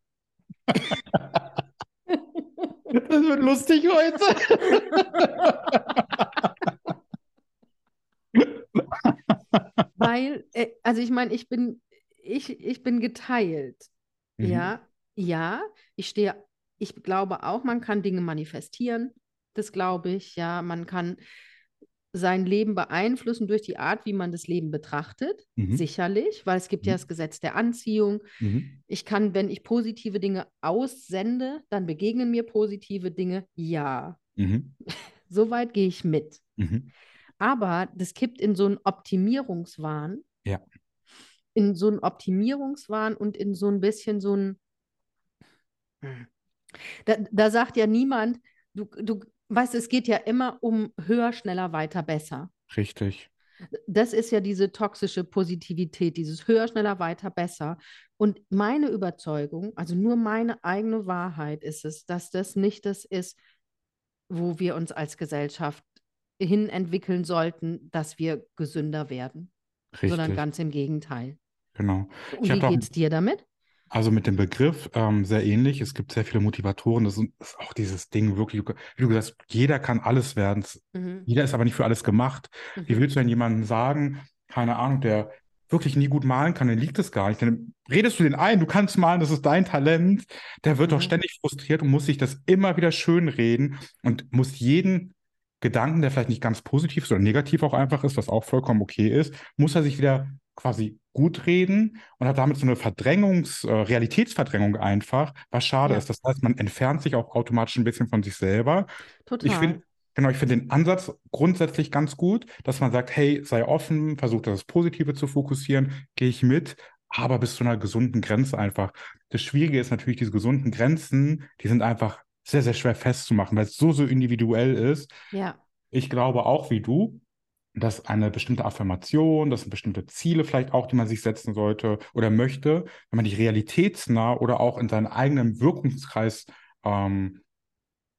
Das wird lustig heute. weil, äh, also ich meine, ich bin, ich, ich bin geteilt. Mhm. Ja, ja, ich stehe, ich glaube auch, man kann Dinge manifestieren. Das glaube ich, ja, man kann sein Leben beeinflussen durch die Art, wie man das Leben betrachtet, Mhm. sicherlich, weil es gibt ja Mhm. das Gesetz der Anziehung. Mhm. Ich kann, wenn ich positive Dinge aussende, dann begegnen mir positive Dinge. Ja, Mhm. soweit gehe ich mit. Mhm. Aber das kippt in so einen Optimierungswahn, Ja. in so einen Optimierungswahn und in so ein bisschen so ein, Hm. da, da sagt ja niemand, du, du weißt, es geht ja immer um höher, schneller, weiter, besser. Richtig. Das ist ja diese toxische Positivität, dieses höher, schneller, weiter, besser. Und meine Überzeugung, also nur meine eigene Wahrheit ist es, dass das nicht das ist, wo wir uns als Gesellschaft hin entwickeln sollten, dass wir gesünder werden, sondern Richtig. ganz im Gegenteil. Genau. Und wie auch geht's dir damit? Also mit dem Begriff ähm, sehr ähnlich. Es gibt sehr viele Motivatoren. Das ist, auch dieses Ding wirklich, wie du gesagt hast, jeder kann alles werden. Mhm. Jeder ist aber nicht für alles gemacht. Wie Mhm. willst du denn jemandem sagen, keine Ahnung, der wirklich nie gut malen kann, dann liegt es gar nicht. Dann redest du den ein, du kannst malen, das ist dein Talent. Der wird doch Mhm. ständig frustriert und muss sich das immer wieder schönreden und muss jeden Gedanken, der vielleicht nicht ganz positiv ist oder negativ auch einfach ist, was auch vollkommen okay ist, muss er sich wieder quasi gut reden und hat damit so eine Verdrängungs-, äh, Realitätsverdrängung einfach, was schade Ja, ist. Das heißt, man entfernt sich auch automatisch ein bisschen von sich selber. Ich total. finde, genau, ich finde den Ansatz grundsätzlich ganz gut, dass man sagt, hey, sei offen, versuch das Positive zu fokussieren, gehe ich mit, aber bis zu einer gesunden Grenze einfach. Das Schwierige ist natürlich, diese gesunden Grenzen, die sind einfach sehr, sehr schwer festzumachen, weil es so, so individuell ist. Ja, Ich glaube auch wie du, dass eine bestimmte Affirmation, dass bestimmte Ziele vielleicht auch, die man sich setzen sollte oder möchte, wenn man die realitätsnah oder auch in seinem eigenen Wirkungskreis ähm,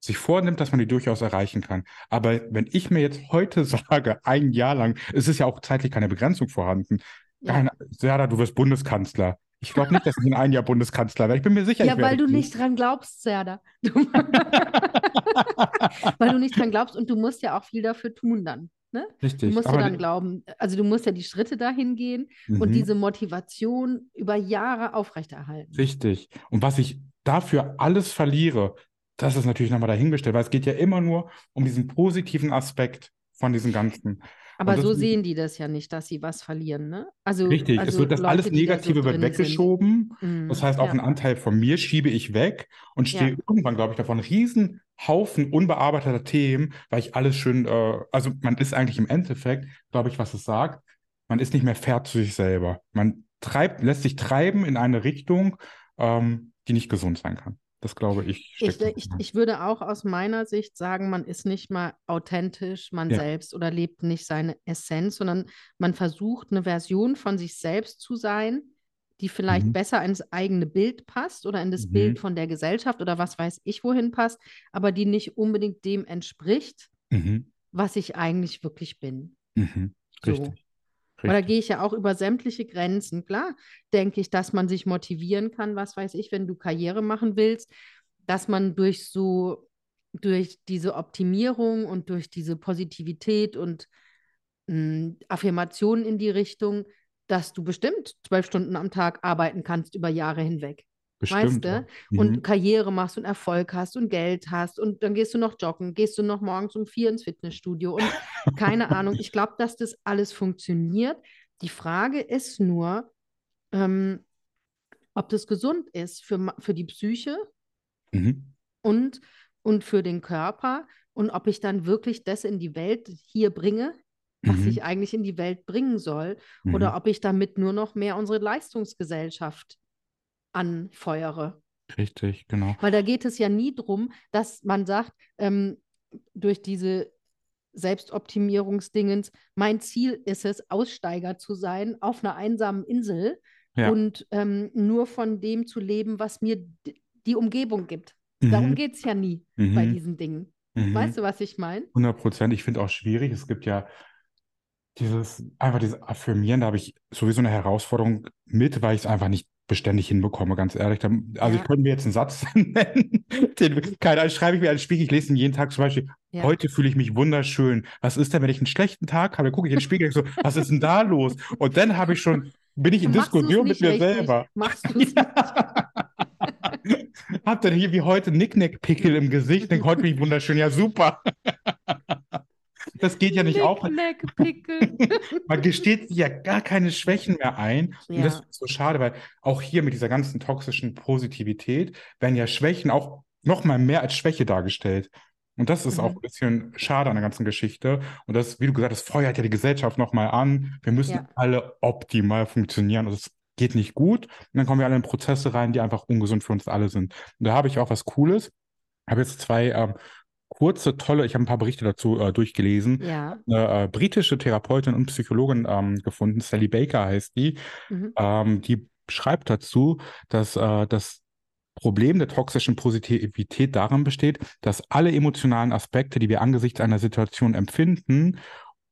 sich vornimmt, dass man die durchaus erreichen kann. Aber wenn ich mir jetzt heute sage, ein Jahr lang, es ist ja auch zeitlich keine Begrenzung vorhanden. ja. Keine, Serda, du wirst Bundeskanzler. Ich glaube nicht, dass ich in einem Jahr Bundeskanzler werde. Ich bin mir sicher, ich Ja, weil du nicht dran glaubst, Serda. Weil du nicht dran glaubst und du musst ja auch viel dafür tun dann. Ne? Du Richtig. musst ja dann glauben, also du musst ja die Schritte dahin gehen und mhm. diese Motivation über Jahre aufrechterhalten. Richtig. Und was ich dafür alles verliere, das ist natürlich nochmal dahingestellt, weil es geht ja immer nur um diesen positiven Aspekt von diesem Ganzen. Aber so sehen die das ja nicht, dass sie was verlieren, ne? Also, richtig, es also wird das alles Leute, die da so Negative wird drin sind. weggeschoben. Das Mhm. heißt, auch Ja, einen Anteil von mir schiebe ich weg und ja, stehe irgendwann, glaube ich, davon riesen Haufen unbearbeiteter Themen, weil ich alles schön, äh, also man ist eigentlich im Endeffekt, glaube ich, was es sagt, man ist nicht mehr fair zu sich selber. Man treibt, lässt sich treiben in eine Richtung, ähm, die nicht gesund sein kann. Das glaube ich, Ich, ich, ich würde auch aus meiner Sicht sagen, man ist nicht mal authentisch, man Ja, selbst oder lebt nicht seine Essenz, sondern man versucht, eine Version von sich selbst zu sein, die vielleicht Mhm. besser ins eigene Bild passt oder in das Bild Mhm. von der Gesellschaft oder was weiß ich wohin passt, aber die nicht unbedingt dem entspricht, Mhm. was ich eigentlich wirklich bin. Mhm. So. Richtig. Oder gehe ich ja auch über sämtliche Grenzen. Klar, denke ich, dass man sich motivieren kann, was weiß ich, wenn du Karriere machen willst, dass man durch so, durch diese Optimierung und durch diese Positivität und mh, Affirmationen in die Richtung, dass du bestimmt zwölf Stunden am Tag arbeiten kannst über Jahre hinweg. Weißt Bestimmt. du? ja. Und Mhm. Karriere machst und Erfolg hast und Geld hast und dann gehst du noch joggen, gehst du noch morgens um vier ins Fitnessstudio und keine Ahnung. Ich glaube, dass das alles funktioniert. Die Frage ist nur, ähm, ob das gesund ist für, für die Psyche Mhm. und, und für den Körper und ob ich dann wirklich das in die Welt hier bringe, was Mhm. ich eigentlich in die Welt bringen soll, Mhm. oder ob ich damit nur noch mehr unsere Leistungsgesellschaft anfeuere. Richtig, genau. Weil da geht es ja nie drum, dass man sagt, ähm, durch diese Selbstoptimierungsdingens, mein Ziel ist es, Aussteiger zu sein auf einer einsamen Insel Ja. und ähm, nur von dem zu leben, was mir die Umgebung gibt. Darum Mhm. geht es ja nie bei Mhm. diesen Dingen. Mhm. Weißt du, was ich meine? 100 Prozent. Ich finde auch schwierig. Es gibt ja dieses, einfach dieses Affirmieren, da habe ich sowieso eine Herausforderung mit, weil ich es einfach nicht beständig hinbekomme, ganz ehrlich. Also ich Ja. könnte mir jetzt einen Satz nennen, den keine Ahnung, schreibe ich mir als Spiegel, ich lese ihn jeden Tag zum Beispiel, Ja. heute fühle ich mich wunderschön. Was ist denn, wenn ich einen schlechten Tag habe? Gucke ich in den Spiegel und so, was ist denn da los? Und dann habe ich schon, bin ich in Machst Diskussion mit mir richtig? selber. Machst du nicht? Hab dann hier wie heute Nicknack-Pickel im Gesicht, denk heute bin ich wunderschön, ja super. Das geht ja nicht auf. Nicknack-Pickel. Man gesteht sich ja gar keine Schwächen mehr ein. Und das Ja. ist so schade, weil auch hier mit dieser ganzen toxischen Positivität werden ja Schwächen auch noch mal mehr als Schwäche dargestellt. Und das ist auch Mhm. ein bisschen schade an der ganzen Geschichte. Und das, wie du gesagt hast, feuert ja die Gesellschaft noch mal an. Wir müssen Ja. alle optimal funktionieren. Und es geht nicht gut. Und dann kommen wir alle in Prozesse rein, die einfach ungesund für uns alle sind. Und da habe ich auch was Cooles. Ich habe jetzt zwei ähm, kurze, tolle, ich habe ein paar Berichte dazu äh, durchgelesen Ja. eine äh, britische Therapeutin und Psychologin ähm, gefunden, Sally Baker heißt die. Mhm. Ähm, die schreibt dazu, dass äh, das Problem der toxischen Positivität darin besteht, dass alle emotionalen Aspekte, die wir angesichts einer Situation empfinden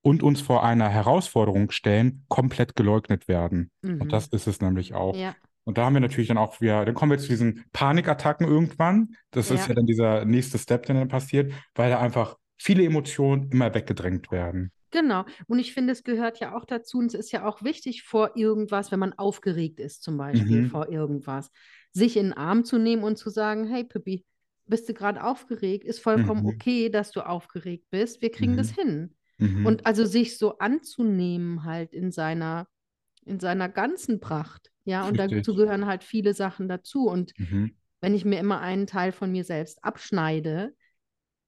und uns vor einer Herausforderung stellen, komplett geleugnet werden. Mhm. Und das ist es nämlich auch. Ja. Und da haben wir natürlich dann auch wieder, dann kommen wir zu diesen Panikattacken irgendwann. Das ist Ja. ja dann dieser nächste Step, der dann passiert, weil da einfach viele Emotionen immer weggedrängt werden. Genau. Und ich finde, es gehört ja auch dazu, und es ist ja auch wichtig vor irgendwas, wenn man aufgeregt ist, zum Beispiel Mhm. vor irgendwas, sich in den Arm zu nehmen und zu sagen, hey Pippi, bist du gerade aufgeregt? Ist vollkommen Mhm. okay, dass du aufgeregt bist. Wir kriegen das Mhm. hin. Mhm. Und also sich so anzunehmen halt in seiner, in seiner ganzen Pracht. Ja, und Richtig. dazu gehören halt viele Sachen dazu. Und Mhm. wenn ich mir immer einen Teil von mir selbst abschneide,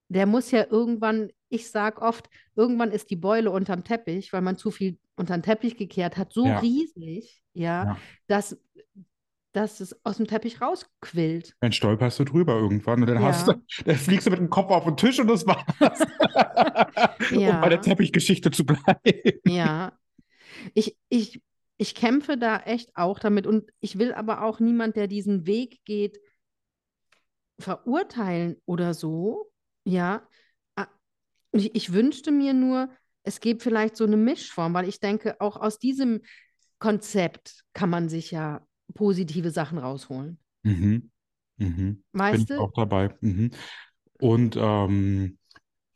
der muss ja irgendwann, ich sag oft, irgendwann ist die Beule unterm Teppich, weil man zu viel unter den Teppich gekehrt hat, so Ja. riesig, ja, Ja. dass, dass es aus dem Teppich rausquillt. Dann stolperst du drüber irgendwann und dann hast du, Ja. dann fliegst du mit dem Kopf auf den Tisch und das war's. Um bei der Ja. Teppichgeschichte zu bleiben. Ja. Ich, ich, ich kämpfe da echt auch damit und ich will aber auch niemand, der diesen Weg geht, verurteilen oder so. Ja. Ah, Ich, ich wünschte mir nur, es gäbe vielleicht so eine Mischform, weil ich denke, auch aus diesem Konzept kann man sich ja positive Sachen rausholen. Mhm. Mhm. Bin Weißt ich du? auch dabei. Mhm. Und ähm,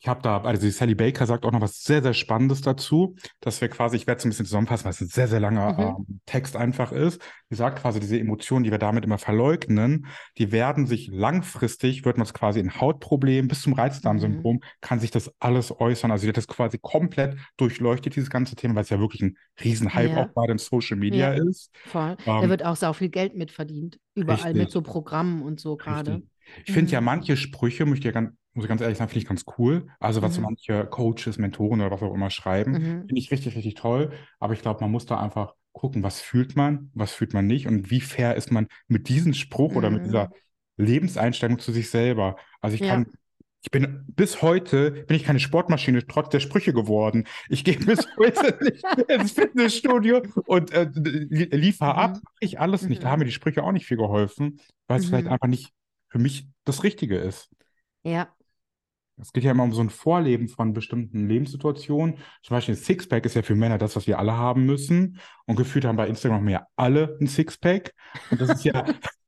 ich habe da, also die Sally Baker sagt auch noch was sehr, sehr Spannendes dazu, dass wir quasi, ich werde es ein bisschen zusammenfassen, weil es ein sehr, sehr langer Mhm. ähm, Text einfach ist. Die sagt quasi, diese Emotionen, die wir damit immer verleugnen, die werden sich langfristig, wird man es quasi in Hautproblemen bis zum Reizdarmsyndrom, kann sich das alles äußern. Also die hat das quasi komplett durchleuchtet, dieses ganze Thema, weil es ja wirklich ein Riesenhype Ja. auch gerade in Social Media Ja. ist. Voll. Da Ähm, wird auch sau viel Geld mit verdient. Überall mit Richtig. so Programmen und so gerade. Ich finde ja Mhm. manche Sprüche, muss ich, ja ganz, muss ich ganz ehrlich sagen, finde ich ganz cool. Also was Mhm. manche Coaches, Mentoren oder was auch immer schreiben, Mhm. finde ich richtig, richtig toll. Aber ich glaube, man muss da einfach gucken, was fühlt man, was fühlt man nicht und wie fair ist man mit diesem Spruch oder mit Mhm. dieser Lebenseinstellung zu sich selber. Also ich Ja. kann Ich bin bis heute bin ich keine Sportmaschine trotz der Sprüche geworden. Ich gehe bis heute nicht ins Fitnessstudio und äh, liefer ab. Mhm. Ich alles nicht. Da Mhm. haben mir die Sprüche auch nicht viel geholfen, weil es vielleicht Mhm. einfach nicht für mich das Richtige ist. Ja, Es geht ja immer um so ein Vorleben von bestimmten Lebenssituationen. Zum Beispiel ein Sixpack ist ja für Männer das, was wir alle haben müssen. Und gefühlt haben bei Instagram ja alle ein Sixpack. Und das ist ja,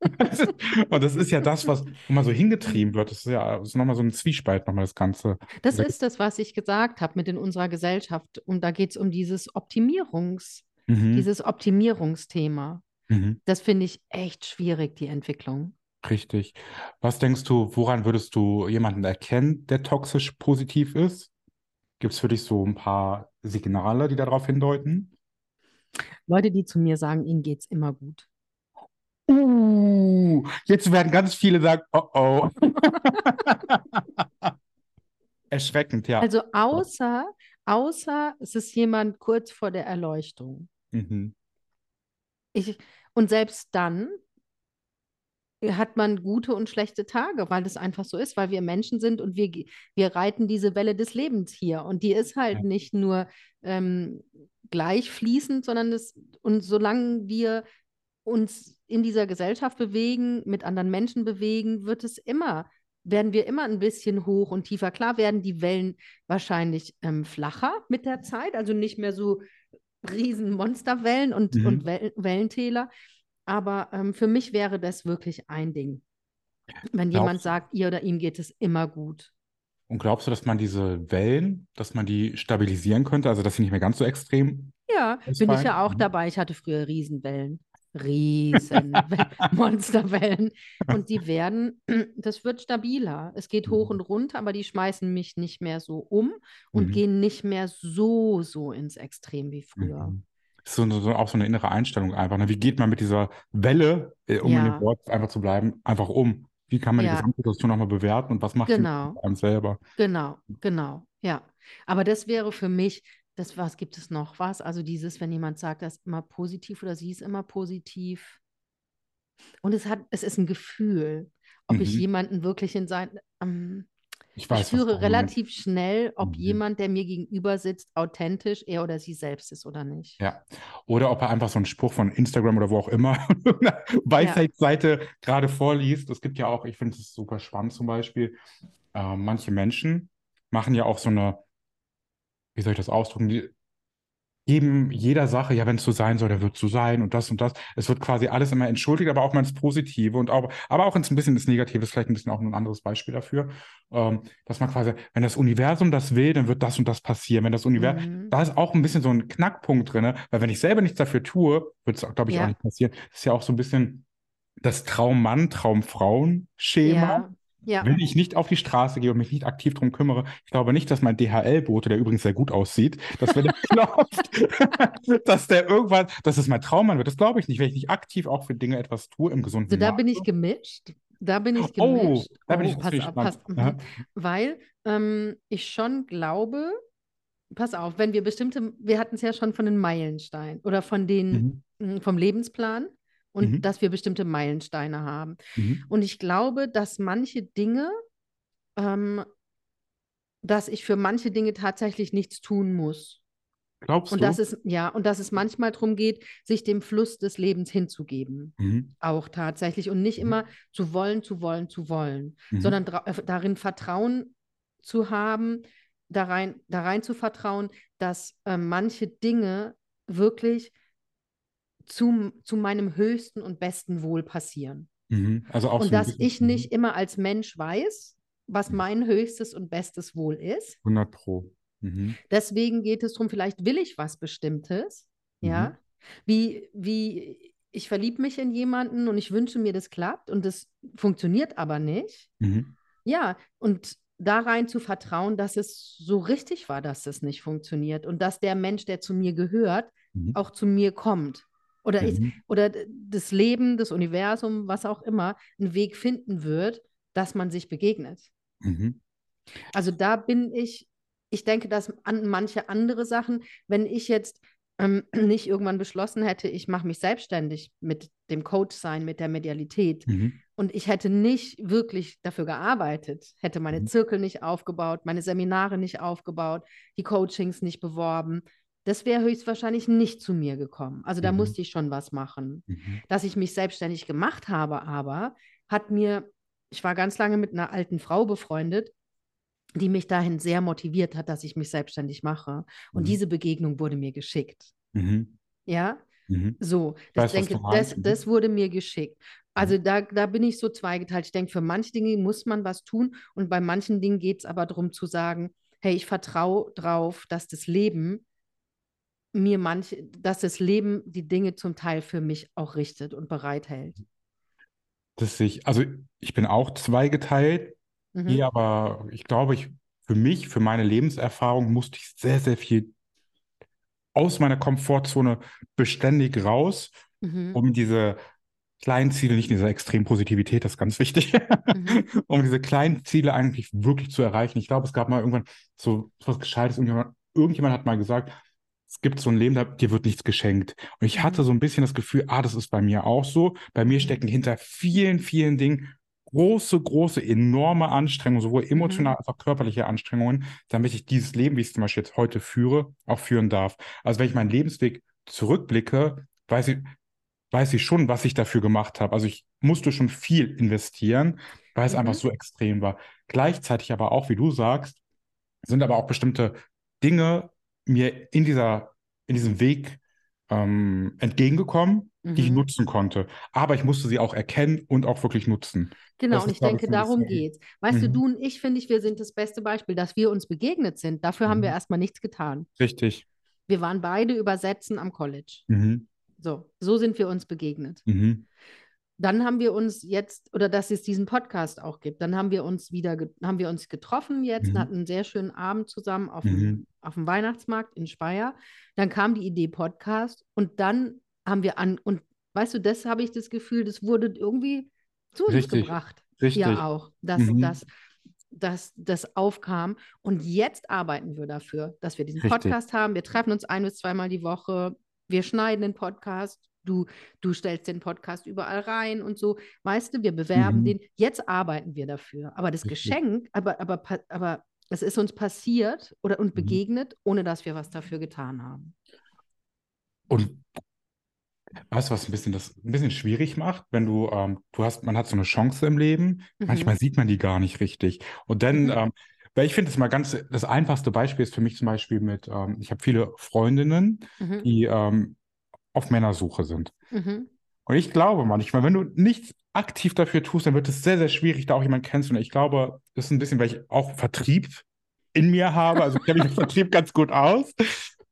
und das ist ja das, was man so hingetrieben wird. Das ist ja das ist nochmal so ein Zwiespalt, nochmal das Ganze. das Da- ist das, was ich gesagt habe mit in unserer Gesellschaft. Und da geht es um dieses Optimierungs, Mhm. dieses Optimierungsthema. Mhm. Das finde ich echt schwierig, die Entwicklung. Richtig. Was denkst du, woran würdest du jemanden erkennen, der toxisch positiv ist? Gibt es für dich so ein paar Signale, die darauf hindeuten? Leute, die zu mir sagen, ihnen geht es immer gut. Uh, jetzt werden ganz viele sagen, oh oh. Erschreckend, ja. Also außer, außer es ist jemand kurz vor der Erleuchtung. Mhm. Ich, und selbst dann hat man gute und schlechte Tage, weil das einfach so ist, weil wir Menschen sind und wir, wir reiten diese Welle des Lebens hier. Und die ist halt Ja. nicht nur ähm, gleich fließend, sondern das, und solange wir uns in dieser Gesellschaft bewegen, mit anderen Menschen bewegen, wird es immer, werden wir immer ein bisschen hoch und tiefer. Klar werden die Wellen wahrscheinlich ähm, flacher mit der Zeit, also nicht mehr so riesen Monsterwellen und, Mhm. und Wel Wellentäler. Aber ähm, für mich wäre das wirklich ein Ding. Wenn Glaubst jemand sagt, ihr oder ihm geht es immer gut. Und glaubst du, dass man diese Wellen, dass man die stabilisieren könnte, also dass sie nicht mehr ganz so extrem Ja, bin ich ja auch Mhm. dabei. Ich hatte früher Riesenwellen. Riesen Monsterwellen. Und die werden, das wird stabiler. Es geht hoch Mhm. und runter, aber die schmeißen mich nicht mehr so um und Mhm. gehen nicht mehr so, so ins Extrem wie früher. Mhm. Ist so, so auch so eine innere Einstellung einfach. Ne? Wie geht man mit dieser Welle, äh, um in Ja. dem Wort einfach zu bleiben, einfach um? Wie kann man die Ja. Gesamtsituation nochmal bewerten und was macht Genau. einem selber? Genau, genau, ja. Aber das wäre für mich, das, was gibt es noch? Was? Also dieses, wenn jemand sagt, er ist immer positiv oder sie ist immer positiv. Und es hat, es ist ein Gefühl, ob ich Mhm. jemanden wirklich in sein, ähm, Ich ich weiß, was spüre du meinst. relativ schnell, ob Mhm. jemand, der mir gegenüber sitzt, authentisch er oder sie selbst ist oder nicht. Ja. Oder ob er einfach so einen Spruch von Instagram oder wo auch immer, Weisheitsseite gerade vorliest. Es gibt ja auch, ich finde es super spannend zum Beispiel, äh, manche Menschen machen ja auch so eine, wie soll ich das ausdrücken, die geben jeder Sache, ja, wenn es so sein soll, dann wird es so sein und das und das. Es wird quasi alles immer entschuldigt, aber auch mal ins Positive und auch, aber auch ins ein bisschen ins Negative, ist vielleicht ein bisschen auch ein anderes Beispiel dafür, ähm, dass man quasi, wenn das Universum das will, dann wird das und das passieren. Wenn das Universum, Mhm. da ist auch ein bisschen so ein Knackpunkt drin, weil wenn ich selber nichts dafür tue, wird es, glaube ich, Ja. auch nicht passieren. Das ist ja auch so ein bisschen das Traummann, Traumfrauen-Schema. Ja, ja. Wenn ich nicht auf die Straße gehe und mich nicht aktiv drum kümmere, ich glaube nicht, dass mein DHL-Bote, der übrigens sehr gut aussieht, dass wenn er klopft, dass der irgendwann, dass es mein Traummann wird. Das glaube ich nicht, wenn ich nicht aktiv auch für Dinge etwas tue im gesunden Also da bin Maße. ich gemischt. Da bin ich Oh, gemischt. da bin ich Oh, jetzt pass auf, pass. Aha. Weil ähm, ich schon glaube, pass auf, wenn wir bestimmte, wir hatten es ja schon von den Meilensteinen oder von den, Mhm. mh, vom Lebensplan und Mhm. dass wir bestimmte Meilensteine haben. Mhm. Und ich glaube, dass manche Dinge, ähm, dass ich für manche Dinge tatsächlich nichts tun muss. Glaubst Und du? dass es, ja, und dass es manchmal darum geht, sich dem Fluss des Lebens hinzugeben. Mhm. Auch tatsächlich. Und nicht Mhm. immer zu wollen, zu wollen, zu wollen, Mhm. sondern äh, darin Vertrauen zu haben, da rein, da rein zu vertrauen, dass äh, manche Dinge wirklich zu, zu meinem höchsten und besten Wohl passieren. Mhm. Also auch und so dass ich nicht immer als Mensch weiß, was Mhm. mein höchstes und bestes Wohl ist. 100 Pro. Mhm. Deswegen geht es darum, vielleicht will ich was Bestimmtes, ja. Mhm. Wie, wie ich verliebe mich in jemanden und ich wünsche mir, das klappt und das funktioniert aber nicht. Mhm. Ja, und da rein zu vertrauen, dass es so richtig war, dass es nicht funktioniert und dass der Mensch, der zu mir gehört, Mhm. auch zu mir kommt. Oder, ich, Mhm. oder d- das Leben, das Universum, was auch immer, einen Weg finden wird, dass man sich begegnet. Mhm. Also da bin ich, ich denke, dass an manche andere Sachen, wenn ich jetzt ähm, nicht irgendwann beschlossen hätte, ich mache mich selbstständig mit dem Coach sein, mit der Medialität Mhm. und ich hätte nicht wirklich dafür gearbeitet, hätte meine Mhm. Zirkel nicht aufgebaut, meine Seminare nicht aufgebaut, die Coachings nicht beworben, das wäre höchstwahrscheinlich nicht zu mir gekommen. Also da Mhm. musste ich schon was machen. Mhm. Dass ich mich selbstständig gemacht habe, aber hat mir, ich war ganz lange mit einer alten Frau befreundet, die mich dahin sehr motiviert hat, dass ich mich selbstständig mache. Und Mhm. diese Begegnung wurde mir geschickt. Mhm. Ja, Mhm. so, Ich das denke, das. Mhm. das wurde mir geschickt. Also da, da bin ich so zweigeteilt. Ich denke, für manche Dinge muss man was tun und bei manchen Dingen geht es aber darum zu sagen, hey, ich vertraue drauf, dass das Leben mir manche, dass das Leben die Dinge zum Teil für mich auch richtet und bereithält. dass ich, also ich bin auch zweigeteilt, Mhm. aber ich glaube, ich für mich, für meine Lebenserfahrung musste ich sehr, sehr viel aus meiner Komfortzone beständig raus, Mhm. um diese kleinen Ziele, nicht in dieser extremen Positivität, das ist ganz wichtig, Mhm. um diese kleinen Ziele eigentlich wirklich zu erreichen. Ich glaube, es gab mal irgendwann so was Gescheites, irgendjemand, irgendjemand hat mal gesagt, es gibt so ein Leben, da, dir wird nichts geschenkt. Und ich hatte Mhm. so ein bisschen das Gefühl, ah, das ist bei mir auch so. Bei mir Mhm. stecken hinter vielen, vielen Dingen große, große, enorme Anstrengungen, sowohl emotional Mhm. als auch körperliche Anstrengungen, damit ich dieses Leben, wie ich es zum Beispiel jetzt heute führe, auch führen darf. Also wenn ich meinen Lebensweg zurückblicke, weiß ich, weiß ich schon, was ich dafür gemacht habe. Also ich musste schon viel investieren, weil es einfach Mhm. so extrem war. Gleichzeitig aber auch, wie du sagst, sind aber auch bestimmte Dinge mir in dieser, in diesem Weg ähm, entgegengekommen, die ich Mhm. nutzen konnte. Aber ich musste sie auch erkennen und auch wirklich nutzen. Genau, Das und ich denke, darum geht's. Weißt du, Mhm. du und ich, finde ich, wir sind das beste Beispiel, dass wir uns begegnet sind. Dafür haben wir Mhm. erstmal nichts getan. Richtig. Wir waren beide übersetzen am College. Mhm. So, so sind wir uns begegnet. Mhm. Dann haben wir uns jetzt, oder dass es diesen Podcast auch gibt, dann haben wir uns wieder, haben wir uns getroffen jetzt und Mhm. hatten einen sehr schönen Abend zusammen auf Mhm. dem, auf dem Weihnachtsmarkt in Speyer. Dann kam die Idee Podcast und dann haben wir an, und weißt du, das habe ich das Gefühl, das wurde irgendwie zu uns Richtig. gebracht. Richtig. Hier auch, dass, Mhm. dass, dass das aufkam. Und jetzt arbeiten wir dafür, dass wir diesen Richtig. Podcast haben. Wir treffen uns ein bis zweimal die Woche. Wir schneiden den Podcast. Du, du stellst den Podcast überall rein und so. Weißt du, wir bewerben Mhm. den. Jetzt arbeiten wir dafür. Aber das Richtig. Geschenk, aber, aber, aber es ist uns passiert oder und Mhm. begegnet, ohne dass wir was dafür getan haben. Und weißt du, was ein bisschen das ein bisschen schwierig macht, wenn du, ähm, du hast, man hat so eine Chance im Leben, Mhm. manchmal sieht man die gar nicht richtig. Und dann, Mhm. ähm, weil ich finde es mal ganz, das einfachste Beispiel ist für mich zum Beispiel mit, ähm, ich habe viele Freundinnen, Mhm. die ähm, auf Männersuche sind. Mhm. Und ich glaube manchmal, wenn du nichts aktiv dafür tust, dann wird es sehr, sehr schwierig, da auch jemanden kennenzulernen. Ich glaube, das ist ein bisschen, weil ich auch Vertrieb in mir habe. Also ich kenne mich im Vertrieb ganz gut aus.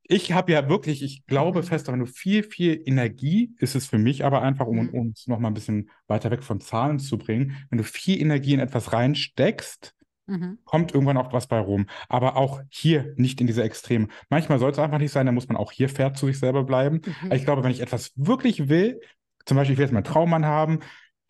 Ich habe ja wirklich, ich glaube fest daran, du viel, viel Energie ist es für mich, aber einfach, um Mhm. uns noch mal ein bisschen weiter weg von Zahlen zu bringen, wenn du viel Energie in etwas reinsteckst, Mhm. kommt irgendwann auch was bei rum. Aber auch hier nicht in diese Extreme. Manchmal soll es einfach nicht sein, da muss man auch hier fair zu sich selber bleiben. Mhm. Ich glaube, wenn ich etwas wirklich will, zum Beispiel, ich will jetzt meinen Traummann haben,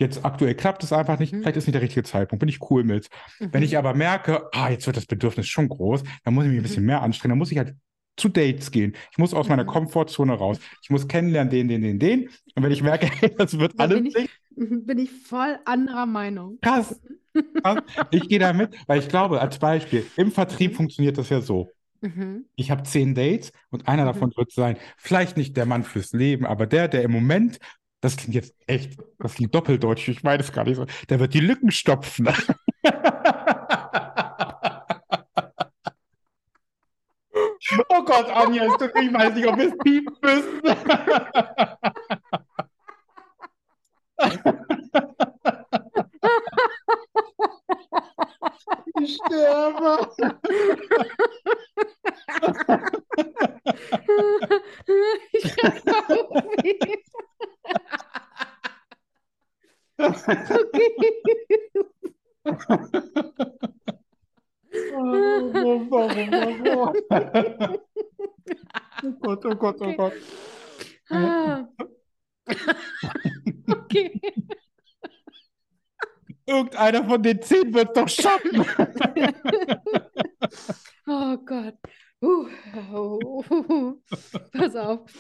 jetzt aktuell klappt es einfach nicht, Mhm. vielleicht ist nicht der richtige Zeitpunkt, bin ich cool mit. Wenn Mhm. ich aber merke, ah, jetzt wird das Bedürfnis schon groß, dann muss ich mich ein Mhm. bisschen mehr anstrengen, dann muss ich halt zu Dates gehen. Ich muss aus meiner Mhm. Komfortzone raus. Ich muss kennenlernen, den, den, den, den. Und wenn ich merke, hey, das wird Da alles bin ich, bin ich voll anderer Meinung. krass, krass, ich gehe da mit, weil ich glaube, als Beispiel, im Vertrieb Mhm. funktioniert das ja so. Mhm. Ich habe zehn Dates und einer Mhm. davon wird sein, vielleicht nicht der Mann fürs Leben, aber der, der im Moment, das klingt jetzt echt, das klingt doppeldeutsch, ich meine es gar nicht so, der wird die Lücken stopfen. Oh Gott, Anja, ich weiß nicht, ob wir es piepen müssen. Ich sterbe. Ich hab Bauchweh. Okay. Oh, oh, oh, oh, oh. Oh Gott, oh Gott, oh. Gott. Ah. Okay. Irgendeiner von den zehn wird doch schaffen. Oh Gott. Uh, uh, uh, pass auf.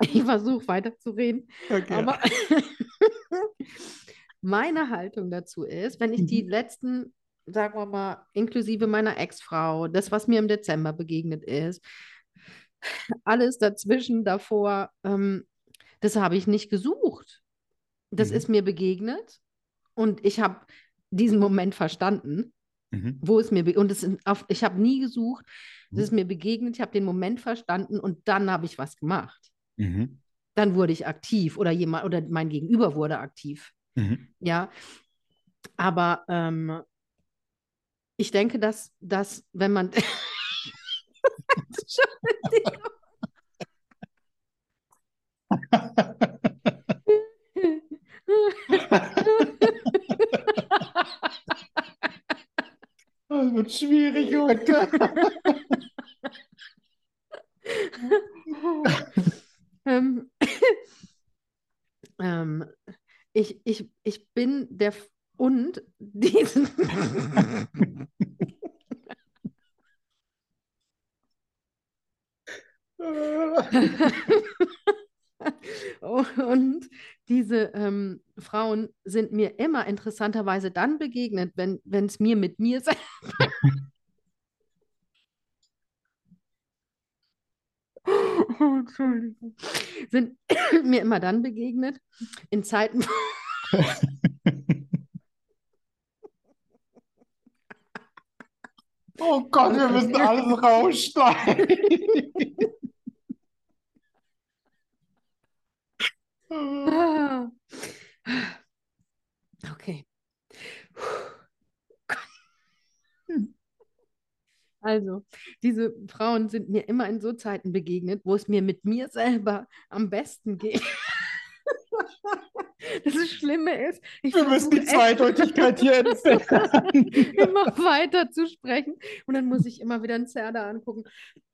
Ich versuche weiterzureden. Okay. Aber meine Haltung dazu ist, wenn ich die Mhm. letzten, sagen wir mal, inklusive meiner Ex-Frau, das, was mir im Dezember begegnet ist, alles dazwischen, davor, ähm, das habe ich nicht gesucht. Das Mhm. ist mir begegnet und ich habe diesen Moment verstanden, Mhm. wo es mir und es auf, ich habe nie gesucht, Mhm. es ist mir begegnet, ich habe den Moment verstanden und dann habe ich was gemacht. Mhm. Dann wurde ich aktiv oder jemand oder mein Gegenüber wurde aktiv. Mhm. Ja, aber ähm, ich denke, dass, dass wenn man. Das wird schwierig heute. ähm, ähm, ich, ich, ich bin der F- und diesen Und diese ähm, Frauen sind mir immer interessanterweise dann begegnet, wenn es mir mit mir selbst. Oh, Entschuldigung. Sind mir immer dann begegnet, in Zeiten, Oh Gott, wir müssen alles rausschneiden. Ah. Okay. Also, diese Frauen sind mir immer in so Zeiten begegnet, wo es mir mit mir selber am besten geht. Das Schlimme ist, ich Wir müssen die Zweideutigkeit hier immer weiter zu sprechen und dann muss ich immer wieder einen Zerda angucken.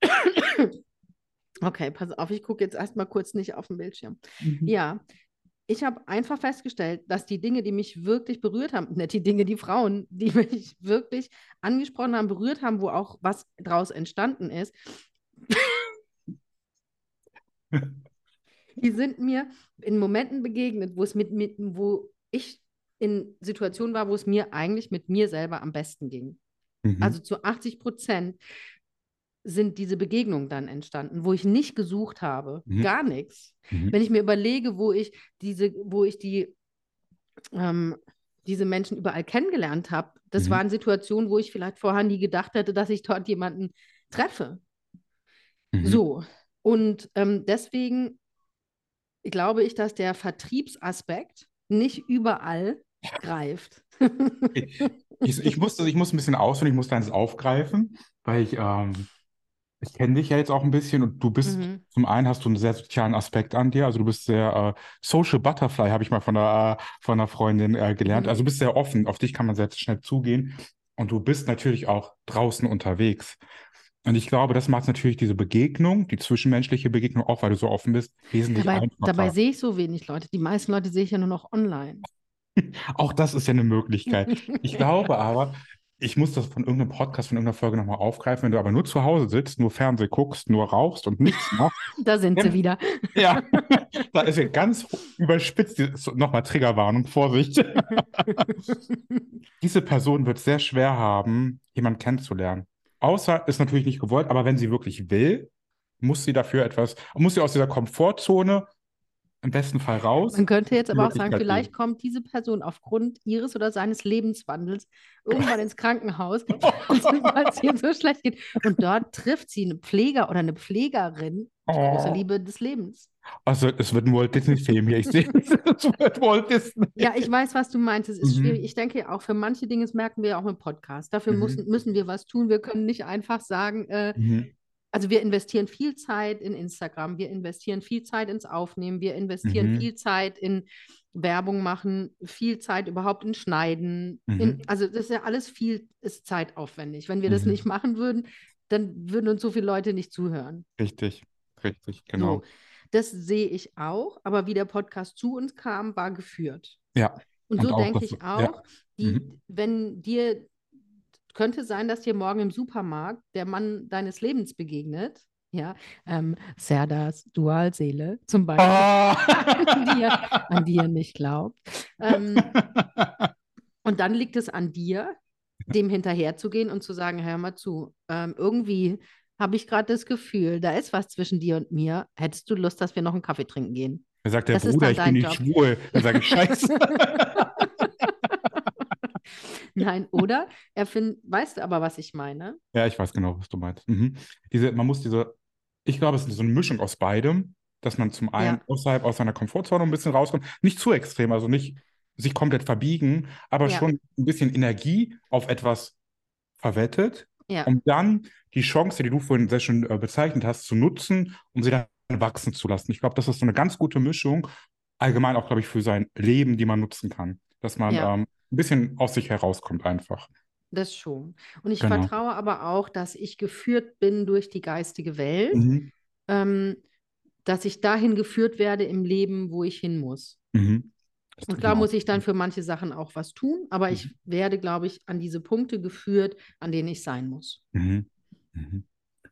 Okay, pass auf, ich gucke jetzt erstmal kurz nicht auf den Bildschirm. Mhm. Ja, ich habe einfach festgestellt, dass die Dinge, die mich wirklich berührt haben, nicht die Dinge, die Frauen, die mich wirklich angesprochen haben, berührt haben, wo auch was draus entstanden ist, die sind mir in Momenten begegnet, wo es mit, mit, wo ich in Situationen war, wo es mir eigentlich mit mir selber am besten ging. Mhm. Also zu 80 Prozent sind diese Begegnungen dann entstanden, wo ich nicht gesucht habe, Mhm. gar nichts. Mhm. Wenn ich mir überlege, wo ich diese, wo ich die, ähm, diese Menschen überall kennengelernt habe, das Mhm. waren Situationen, wo ich vielleicht vorher nie gedacht hätte, dass ich dort jemanden treffe. Mhm. So. Und ähm, deswegen glaube ich, dass der Vertriebsaspekt nicht überall greift. Ich, ich, muss, ich muss ein bisschen ausholen, ich muss deins aufgreifen, weil ich, ähm, ich kenne dich ja jetzt auch ein bisschen und du bist, Mhm. zum einen hast du einen sehr sozialen Aspekt an dir, also du bist sehr äh, Social Butterfly, habe ich mal von einer, äh, von einer Freundin äh, gelernt. Mhm. Also du bist sehr offen, auf dich kann man sehr schnell zugehen und du bist natürlich auch draußen unterwegs. Und ich glaube, das macht natürlich diese Begegnung, die zwischenmenschliche Begegnung, auch weil du so offen bist, wesentlich Dabei, einfacher. dabei sehe ich so wenig Leute. Die meisten Leute sehe ich ja nur noch online. Auch das ist ja eine Möglichkeit. Ich glaube aber, ich muss das von irgendeinem Podcast, von irgendeiner Folge nochmal aufgreifen. Wenn du aber nur zu Hause sitzt, nur Fernseh guckst, nur rauchst und nichts machst, Da sind sie wieder. ja, da ist ja ganz überspitzt, nochmal Triggerwarnung, Vorsicht. Diese Person wird sehr schwer haben, jemanden kennenzulernen. Außer ist natürlich nicht gewollt, aber wenn sie wirklich will, muss sie dafür etwas, muss sie aus dieser Komfortzone im besten Fall raus. Man könnte jetzt aber auch sagen, vielleicht kommt diese Person aufgrund ihres oder seines Lebenswandels irgendwann ins Krankenhaus, weil es ihr so schlecht geht. Und dort trifft sie einen Pfleger oder eine Pflegerin, die große Oh. Liebe des Lebens. Also, es wird ein Walt Disney-Film hier. Ich sehe, es wird Walt Disney. Ja, ich weiß, was du meinst. Es ist Mhm. schwierig. Ich denke auch für manche Dinge, das merken wir ja auch im Podcast. Dafür Mhm. müssen, müssen wir was tun. Wir können nicht einfach sagen, äh, Mhm. Also wir investieren viel Zeit in Instagram, wir investieren viel Zeit ins Aufnehmen, wir investieren Mhm. viel Zeit in Werbung machen, viel Zeit überhaupt in Schneiden. Mhm. In, also das ist ja alles viel, ist zeitaufwendig. Wenn wir das Mhm. nicht machen würden, dann würden uns so viele Leute nicht zuhören. Richtig, richtig, genau. So, das sehe ich auch, aber wie der Podcast zu uns kam, war geführt. Ja, Und Und so denke ich ja. auch, die, Mhm. wenn dir könnte sein, dass dir morgen im Supermarkt der Mann deines Lebens begegnet. Ja, ähm, Serdas Dualseele zum Beispiel, Ah. an, die er, an die er nicht glaubt. Ähm, und dann liegt es an dir, dem hinterherzugehen und zu sagen, hör mal zu, ähm, irgendwie habe ich gerade das Gefühl, da ist was zwischen dir und mir. Hättest du Lust, dass wir noch einen Kaffee trinken gehen? Da sagt der Das Bruder, dann ich bin nicht Job. schwul. Dann sage ich, scheiße. Nein, oder? Er findet, weißt du aber, was ich meine? Ja, ich weiß genau, was du meinst. Mhm. Diese, man muss diese, ich glaube, es ist so eine Mischung aus beidem, dass man zum einen Ja. außerhalb aus seiner Komfortzone ein bisschen rauskommt, nicht zu extrem, also nicht sich komplett verbiegen, aber Ja. schon ein bisschen Energie auf etwas verwettet, Ja, um dann die Chance, die du vorhin sehr schön äh, bezeichnet hast, zu nutzen, um sie dann wachsen zu lassen. Ich glaube, das ist so eine ganz gute Mischung, allgemein auch, glaube ich, für sein Leben, die man nutzen kann, dass man Ja. ähm, ein bisschen aus sich herauskommt einfach. das schon. Und ich Genau. vertraue aber auch, dass ich geführt bin durch die geistige Welt, Mhm. ähm, dass ich dahin geführt werde im Leben, wo ich hin muss. Mhm. Und klar muss ich dann für manche Sachen auch was tun, aber ich werde, glaube ich, an diese Punkte geführt, an denen ich sein muss. Mhm. Mhm.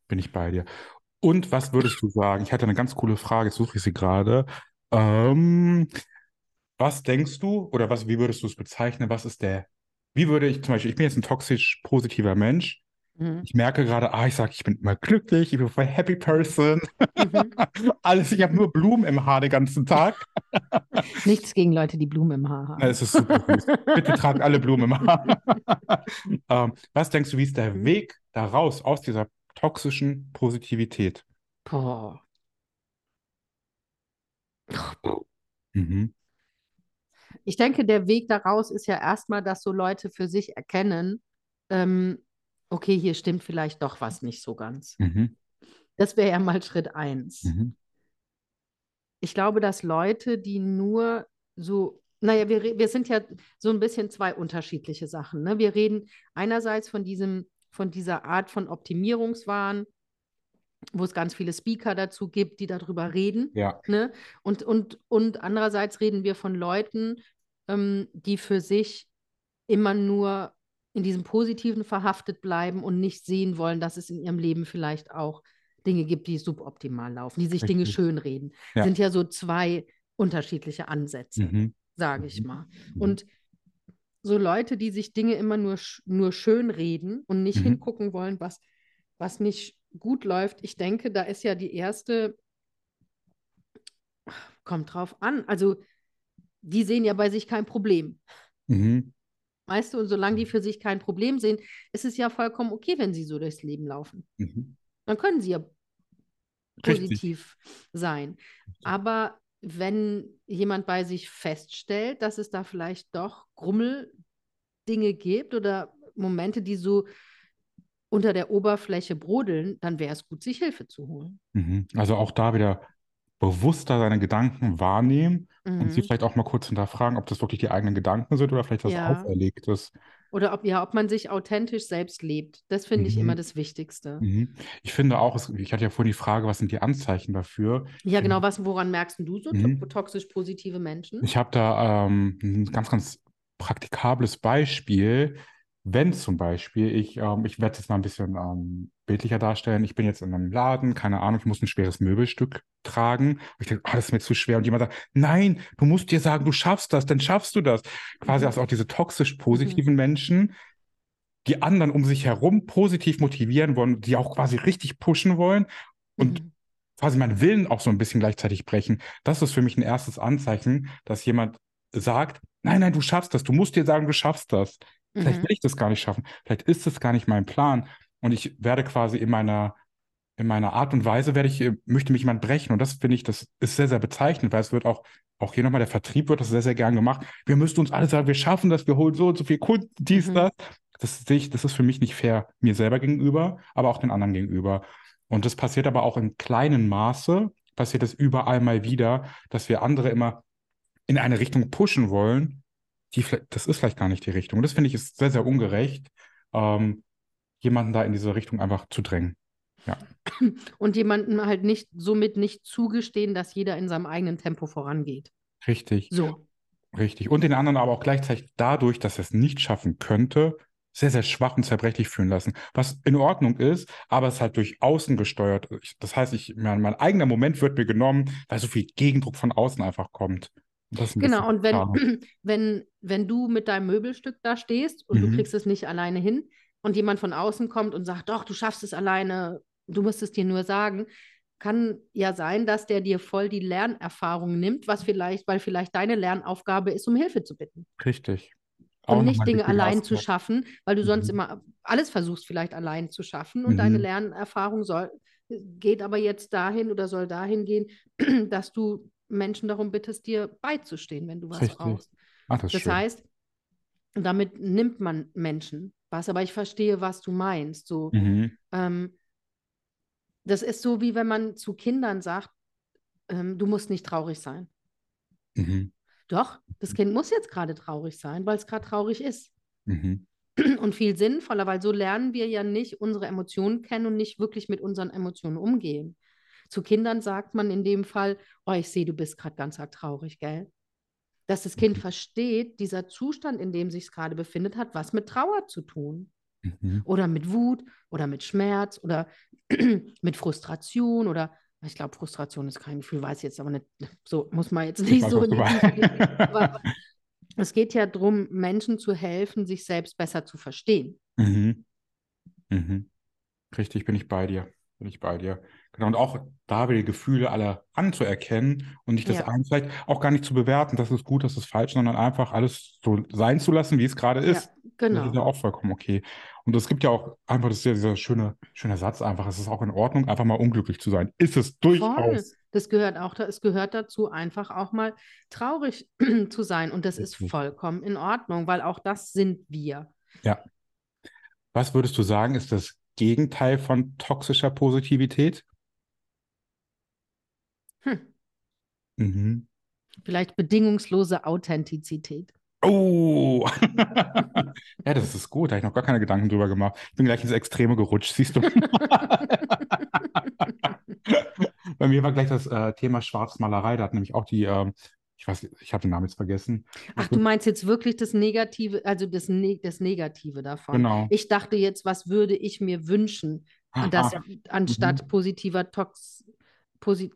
Bin ich bei dir. Und was würdest du sagen? Ich hatte eine ganz coole Frage, jetzt suche ich sie gerade. Ähm, was denkst du oder was, wie würdest du es bezeichnen? Was ist der, wie würde ich zum Beispiel, ich bin jetzt ein toxisch positiver Mensch. Mhm. Ich merke gerade, ah, ich sage, ich bin immer glücklich, ich bin voll happy person. Mhm. Alles, ich habe nur Blumen im Haar den ganzen Tag. Nichts gegen Leute, die Blumen im Haar haben. Es ist super süß. Bitte tragt alle Blumen im Haar. ähm, was denkst du, wie ist der Mhm. Weg da raus aus dieser toxischen Positivität? Boah. Mhm. Ich denke, der Weg daraus ist ja erstmal, dass so Leute für sich erkennen, ähm, okay, hier stimmt vielleicht doch was nicht so ganz. Mhm. Das wäre ja mal Schritt eins. Mhm. Ich glaube, dass Leute, die nur so, naja, wir, wir sind ja so ein bisschen zwei unterschiedliche Sachen. Ne? Wir reden einerseits von diesem, von dieser Art von Optimierungswahn, wo es ganz viele Speaker dazu gibt, die darüber reden. Ja. Ne? Und, und, und andererseits reden wir von Leuten, ähm, die für sich immer nur in diesem Positiven verhaftet bleiben und nicht sehen wollen, dass es in ihrem Leben vielleicht auch Dinge gibt, die suboptimal laufen, die sich Dinge Richtig. schönreden. Ja. Sind ja so zwei unterschiedliche Ansätze, Mhm. sage ich Mhm. mal. Mhm. Und so Leute, die sich Dinge immer nur, nur schön reden und nicht Mhm. hingucken wollen, was, was nicht gut läuft, ich denke, da ist ja die erste, kommt drauf an. Also, die sehen ja bei sich kein Problem. Mhm. Weißt du, und solange die für sich kein Problem sehen, ist es ja vollkommen okay, wenn sie so durchs Leben laufen. Mhm. Dann können sie ja Richtig. positiv sein. Aber wenn jemand bei sich feststellt, dass es da vielleicht doch Grummeldinge gibt oder Momente, die so unter der Oberfläche brodeln, dann wäre es gut, sich Hilfe zu holen. Mhm. Also auch da wieder bewusster seine Gedanken wahrnehmen und sie Mhm. vielleicht auch mal kurz hinterfragen, ob das wirklich die eigenen Gedanken sind oder vielleicht was Ja. Auferlegtes. Oder ob, ja, ob man sich authentisch selbst lebt. Das finde ich Mhm. immer das Wichtigste. Mhm. Ich finde auch, es, ich hatte ja vorhin die Frage, was sind die Anzeichen dafür? Ja, genau. Was, woran merkst du so Mhm. toxisch positive Menschen? Ich habe da ähm, ein ganz, ganz praktikables Beispiel. Wenn zum Beispiel, ich, ähm, ich werde es jetzt mal ein bisschen ähm, bildlicher darstellen. Ich bin jetzt in einem Laden, keine Ahnung, ich muss ein schweres Möbelstück tragen. Und ich denke, ah, das ist mir zu schwer. Und jemand sagt, nein, du musst dir sagen, du schaffst das, dann schaffst du das. Quasi Mhm. also auch diese toxisch positiven Menschen, die anderen um sich herum positiv motivieren wollen, die auch quasi richtig pushen wollen und Mhm. quasi meinen Willen auch so ein bisschen gleichzeitig brechen. Das ist für mich ein erstes Anzeichen, dass jemand sagt, nein, nein, du schaffst das, du musst dir sagen, du schaffst das. Vielleicht Mhm. will ich das gar nicht schaffen, vielleicht ist das gar nicht mein Plan und ich werde quasi in meiner in meiner Art und Weise werde ich, äh, möchte mich jemand brechen und das finde ich, das ist sehr, sehr bezeichnend, weil es wird auch, auch hier nochmal, der Vertrieb wird das sehr, sehr gern gemacht. Wir müssen uns alle sagen, wir schaffen das, wir holen so und so viel Kunden, dies, Mhm. das. Das sehe ich, das ist für mich nicht fair, mir selber gegenüber, aber auch den anderen gegenüber. Und das passiert aber auch in kleinen Maße, passiert es überall mal wieder, dass wir andere immer in eine Richtung pushen wollen, die das ist vielleicht gar nicht die Richtung. Und das finde ich ist sehr, sehr ungerecht, ähm, jemanden da in diese Richtung einfach zu drängen. Ja, Und jemandem halt nicht, somit nicht zugestehen, dass jeder in seinem eigenen Tempo vorangeht. richtig, So. richtig. Und den anderen aber auch gleichzeitig dadurch, dass er es nicht schaffen könnte, sehr, sehr schwach und zerbrechlich fühlen lassen. Was in Ordnung ist, aber es ist halt durch außen gesteuert. Ich, das heißt, ich, mein, mein, eigener Moment wird mir genommen, weil so viel Gegendruck von außen einfach kommt. Genau, und wenn, wenn, wenn du mit deinem Möbelstück da stehst und mhm. du kriegst es nicht alleine hin und jemand von außen kommt und sagt, doch, du schaffst es alleine, du musst es dir nur sagen, kann ja sein, dass der dir voll die Lernerfahrung nimmt, was vielleicht, weil vielleicht deine Lernaufgabe ist, um Hilfe zu bitten. Richtig. Auch und nicht Dinge allein zu schaffen, weil du mhm. sonst immer alles versuchst, vielleicht allein zu schaffen. Und mhm. deine Lernerfahrung soll, geht aber jetzt dahin oder soll dahin gehen, dass du Menschen darum bittest, dir beizustehen, wenn du was Richtig. brauchst. Ach, das, das heißt, damit nimmt man Menschen was, aber ich verstehe, was du meinst. So, mhm. ähm, das ist so, wie wenn man zu Kindern sagt, ähm, du musst nicht traurig sein. Mhm. Doch, das Kind muss jetzt gerade traurig sein, weil es gerade traurig ist. Mhm. Und viel sinnvoller, weil so lernen wir ja nicht unsere Emotionen kennen und nicht wirklich mit unseren Emotionen umgehen. Zu Kindern sagt man in dem Fall, oh, ich sehe, du bist gerade ganz arg traurig, gell? Dass das Kind mhm. versteht, dieser Zustand, in dem sich es gerade befindet, hat was mit Trauer zu tun. Mhm. Oder mit Wut oder mit Schmerz oder mit Frustration oder ich glaube, Frustration ist kein Gefühl, weiß ich jetzt aber nicht. So muss man jetzt nicht so. es geht ja darum, Menschen zu helfen, sich selbst besser zu verstehen. Mhm. Mhm. Richtig, bin ich bei dir. Bin ich bei dir. Genau, und auch da wieder die Gefühle alle anzuerkennen und nicht das ja. eine vielleicht auch gar nicht zu bewerten, das ist gut, das ist falsch, sondern einfach alles so sein zu lassen, wie es gerade ist. Ja, genau. Das ist ja auch vollkommen okay. Und es gibt ja auch einfach, das ist ja dieser schöne, schöne Satz einfach, es ist auch in Ordnung, einfach mal unglücklich zu sein. Ist es durchaus. Voll. Das gehört auch, es gehört dazu, einfach auch mal traurig zu sein. Und das ist vollkommen in Ordnung, weil auch das sind wir. Ja. Was würdest du sagen, ist das Gegenteil von toxischer Positivität? Hm. Mhm. Vielleicht bedingungslose Authentizität. Oh, ja, das ist gut. Da habe ich noch gar keine Gedanken drüber gemacht. Ich bin gleich ins Extreme gerutscht, siehst du. Bei mir war gleich das äh, Thema Schwarzmalerei. Da hat nämlich auch die, äh, ich weiß, ich habe den Namen jetzt vergessen. Ach, du meinst jetzt wirklich das Negative, also das, ne das Negative davon. Genau. Ich dachte jetzt, was würde ich mir wünschen, dass, ah, anstatt mhm. positiver Tox, posi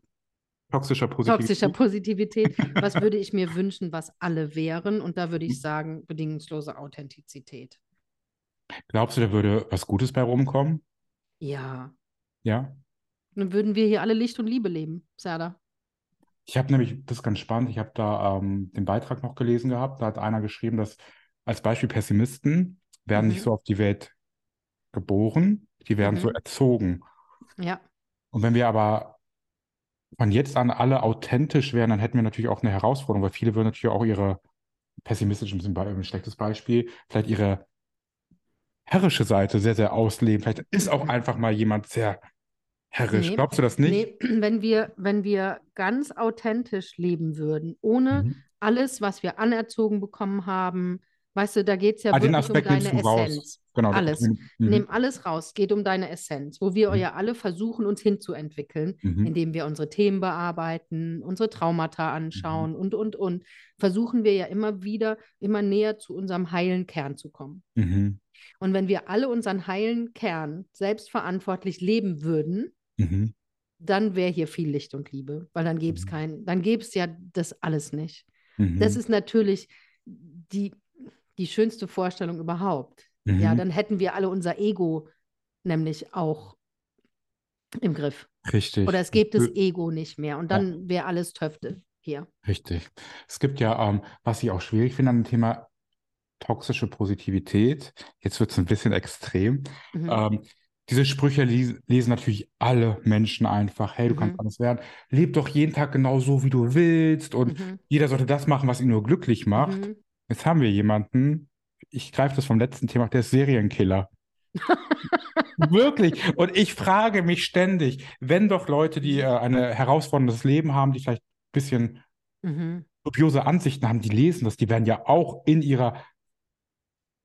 Toxischer Positivität. Toxischer Positivität. Was würde ich mir wünschen, was alle wären? Und da würde ich sagen, bedingungslose Authentizität. Glaubst du, da würde was Gutes bei rumkommen? Ja. Ja? Dann würden wir hier alle Licht und Liebe leben, Serda. Ich habe nämlich, das ist ganz spannend, ich habe da ähm, den Beitrag noch gelesen gehabt. Da hat einer geschrieben, dass als Beispiel Pessimisten werden mhm. nicht so auf die Welt geboren, die werden mhm. so erzogen. Ja. Und wenn wir aber von jetzt an alle authentisch wären, dann hätten wir natürlich auch eine Herausforderung, weil viele würden natürlich auch ihre pessimistisch ein, ein schlechtes Beispiel, vielleicht ihre herrische Seite sehr, sehr ausleben. Vielleicht ist auch einfach mal jemand sehr herrisch. Nee, Glaubst du das nicht? Nee, wenn wir, wenn wir ganz authentisch leben würden, ohne mhm. alles, was wir anerzogen bekommen haben, weißt du, da geht es ja ah, wirklich um deine Essenz. Genau, alles. Mhm. Nehmen alles raus. Es geht um deine Essenz, wo wir mhm. ja alle versuchen, uns hinzuentwickeln, mhm. indem wir unsere Themen bearbeiten, unsere Traumata anschauen mhm. und, und, und. Versuchen wir ja immer wieder, immer näher zu unserem heilen Kern zu kommen. Mhm. Und wenn wir alle unseren heilen Kern selbstverantwortlich leben würden, mhm. dann wäre hier viel Licht und Liebe, weil dann gäbe es kein, dann gäbe es ja das alles nicht. Das ist natürlich die, die schönste Vorstellung überhaupt Mhm. Ja, dann hätten wir alle unser Ego nämlich auch im Griff. Richtig. Oder es gibt das Ego nicht mehr und dann ja. wäre alles Töfte hier. Richtig. Es gibt ja, ähm, was ich auch schwierig finde an dem Thema toxische Positivität, jetzt wird es ein bisschen extrem. Mhm. Ähm, diese Sprüche lesen natürlich alle Menschen einfach. Hey, du mhm. kannst alles werden. Leb doch jeden Tag genau so, wie du willst. Und mhm. jeder sollte das machen, was ihn nur glücklich macht. Mhm. Jetzt haben wir jemanden, ich greife das vom letzten Thema, der ist Serienkiller. Wirklich. Und ich frage mich ständig, wenn doch Leute, die äh, ein herausforderndes Leben haben, die vielleicht ein bisschen mhm. dubiose Ansichten haben, die lesen das, die werden ja auch in ihrer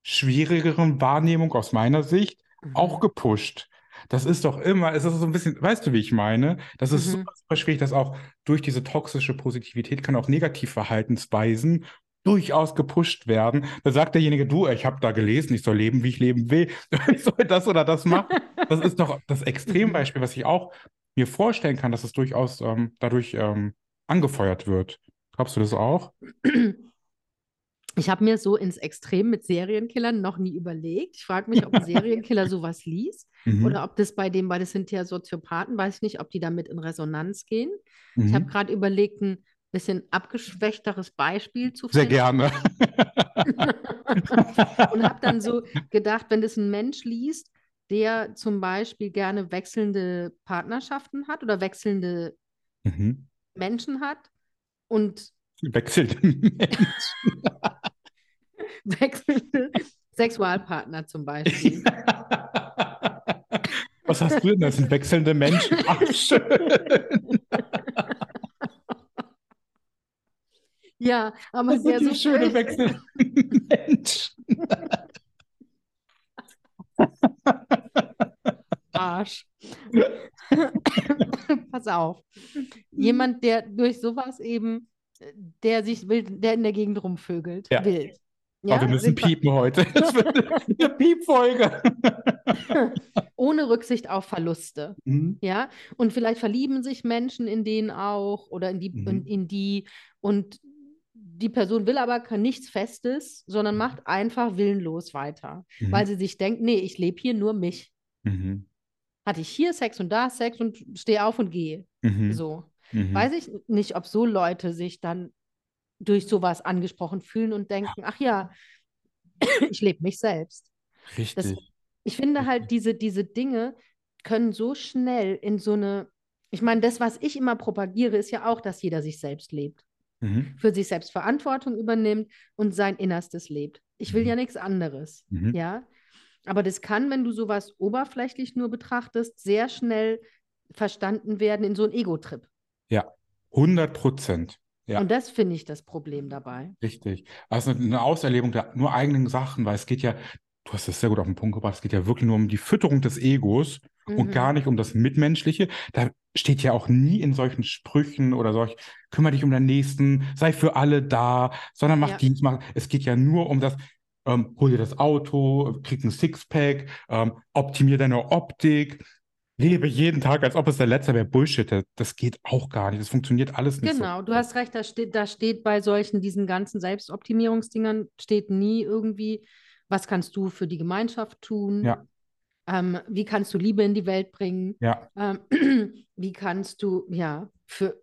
schwierigeren Wahrnehmung aus meiner Sicht mhm. auch gepusht. Das ist doch immer, es ist so ein bisschen, weißt du, wie ich meine? Das ist mhm. super, super schwierig, dass auch durch diese toxische Positivität können auch Negativverhaltensweisen durchaus gepusht werden. Da sagt derjenige, du, ich habe da gelesen, ich soll leben, wie ich leben will. Ich soll das oder das machen. Das ist doch das Extrembeispiel, was ich auch mir vorstellen kann, dass es durchaus ähm, dadurch ähm, angefeuert wird. Glaubst du das auch? Ich habe mir so ins Extrem mit Serienkillern noch nie überlegt. Ich frage mich, ob ein Serienkiller sowas liest Mhm. oder ob das bei dem, weil das sind ja Soziopathen, weiß ich nicht, ob die damit in Resonanz gehen. Ich habe Mhm. gerade überlegt, ein bisschen abgeschwächteres Beispiel zu Sehr finden gerne. und habe dann so gedacht, wenn das ein Mensch liest, der zum Beispiel gerne wechselnde Partnerschaften hat oder wechselnde Mhm. Menschen hat und Wechselnde Menschen. wechselnde Sexualpartner zum Beispiel. Was hast du denn? Das sind wechselnde Menschen. Ach, schön. Ja, aber Das sind so schöne wechselnden Menschen. Arsch. Pass auf. Jemand, der durch sowas eben, der sich will, der in der Gegend rumvögelt, Ja. wild. Oh, wir müssen sind wir- piepen heute. Das wird eine Piepfolge. ohne Rücksicht auf Verluste. Mhm. Ja, und vielleicht verlieben sich Menschen in den auch oder in die, Mhm. in, in die und die Person will aber kein- nichts Festes, sondern macht einfach willenlos weiter, Mhm. weil sie sich denkt, nee, ich lebe hier nur mich. Mhm. Hatte ich hier Sex und da Sex und stehe auf und gehe. Mhm. So. Mhm. Weiß ich nicht, ob so Leute sich dann durch sowas angesprochen fühlen und denken, ach ja, ich lebe mich selbst. Richtig. Ich finde halt, diese, diese Dinge können so schnell in so eine, ich meine, das, was ich immer propagiere, ist ja auch, dass jeder sich selbst lebt, Mhm. für sich selbst Verantwortung übernimmt und sein Innerstes lebt. Ich will Mhm. ja nichts anderes, Mhm. ja. Aber das kann, wenn du sowas oberflächlich nur betrachtest, sehr schnell verstanden werden in so einen Ego-Trip. Ja, 100 Prozent. Ja. Und das finde ich das Problem dabei. Richtig. Also eine Auserlebung der nur eigenen Sachen, weil es geht ja, du hast es sehr gut auf den Punkt gebracht, es geht ja wirklich nur um die Fütterung des Egos und Mhm. gar nicht um das Mitmenschliche. Da steht ja auch nie in solchen Sprüchen oder solch, kümmere dich um deinen Nächsten, sei für alle da, sondern mach Ja. Dienst, mach. Es geht ja nur um das, ähm, hol dir das Auto, krieg ein Sixpack, ähm, optimier deine Optik, lebe jeden Tag, als ob es der letzte wäre. Bullshit, das- das geht auch gar nicht. Das funktioniert alles nicht so. Genau, du hast recht, da steht, da steht bei solchen, diesen ganzen Selbstoptimierungsdingern, steht nie irgendwie, was kannst du für die Gemeinschaft tun? Ja. Ähm, wie kannst du Liebe in die Welt bringen? Ja, Ähm, wie kannst du, ja, für,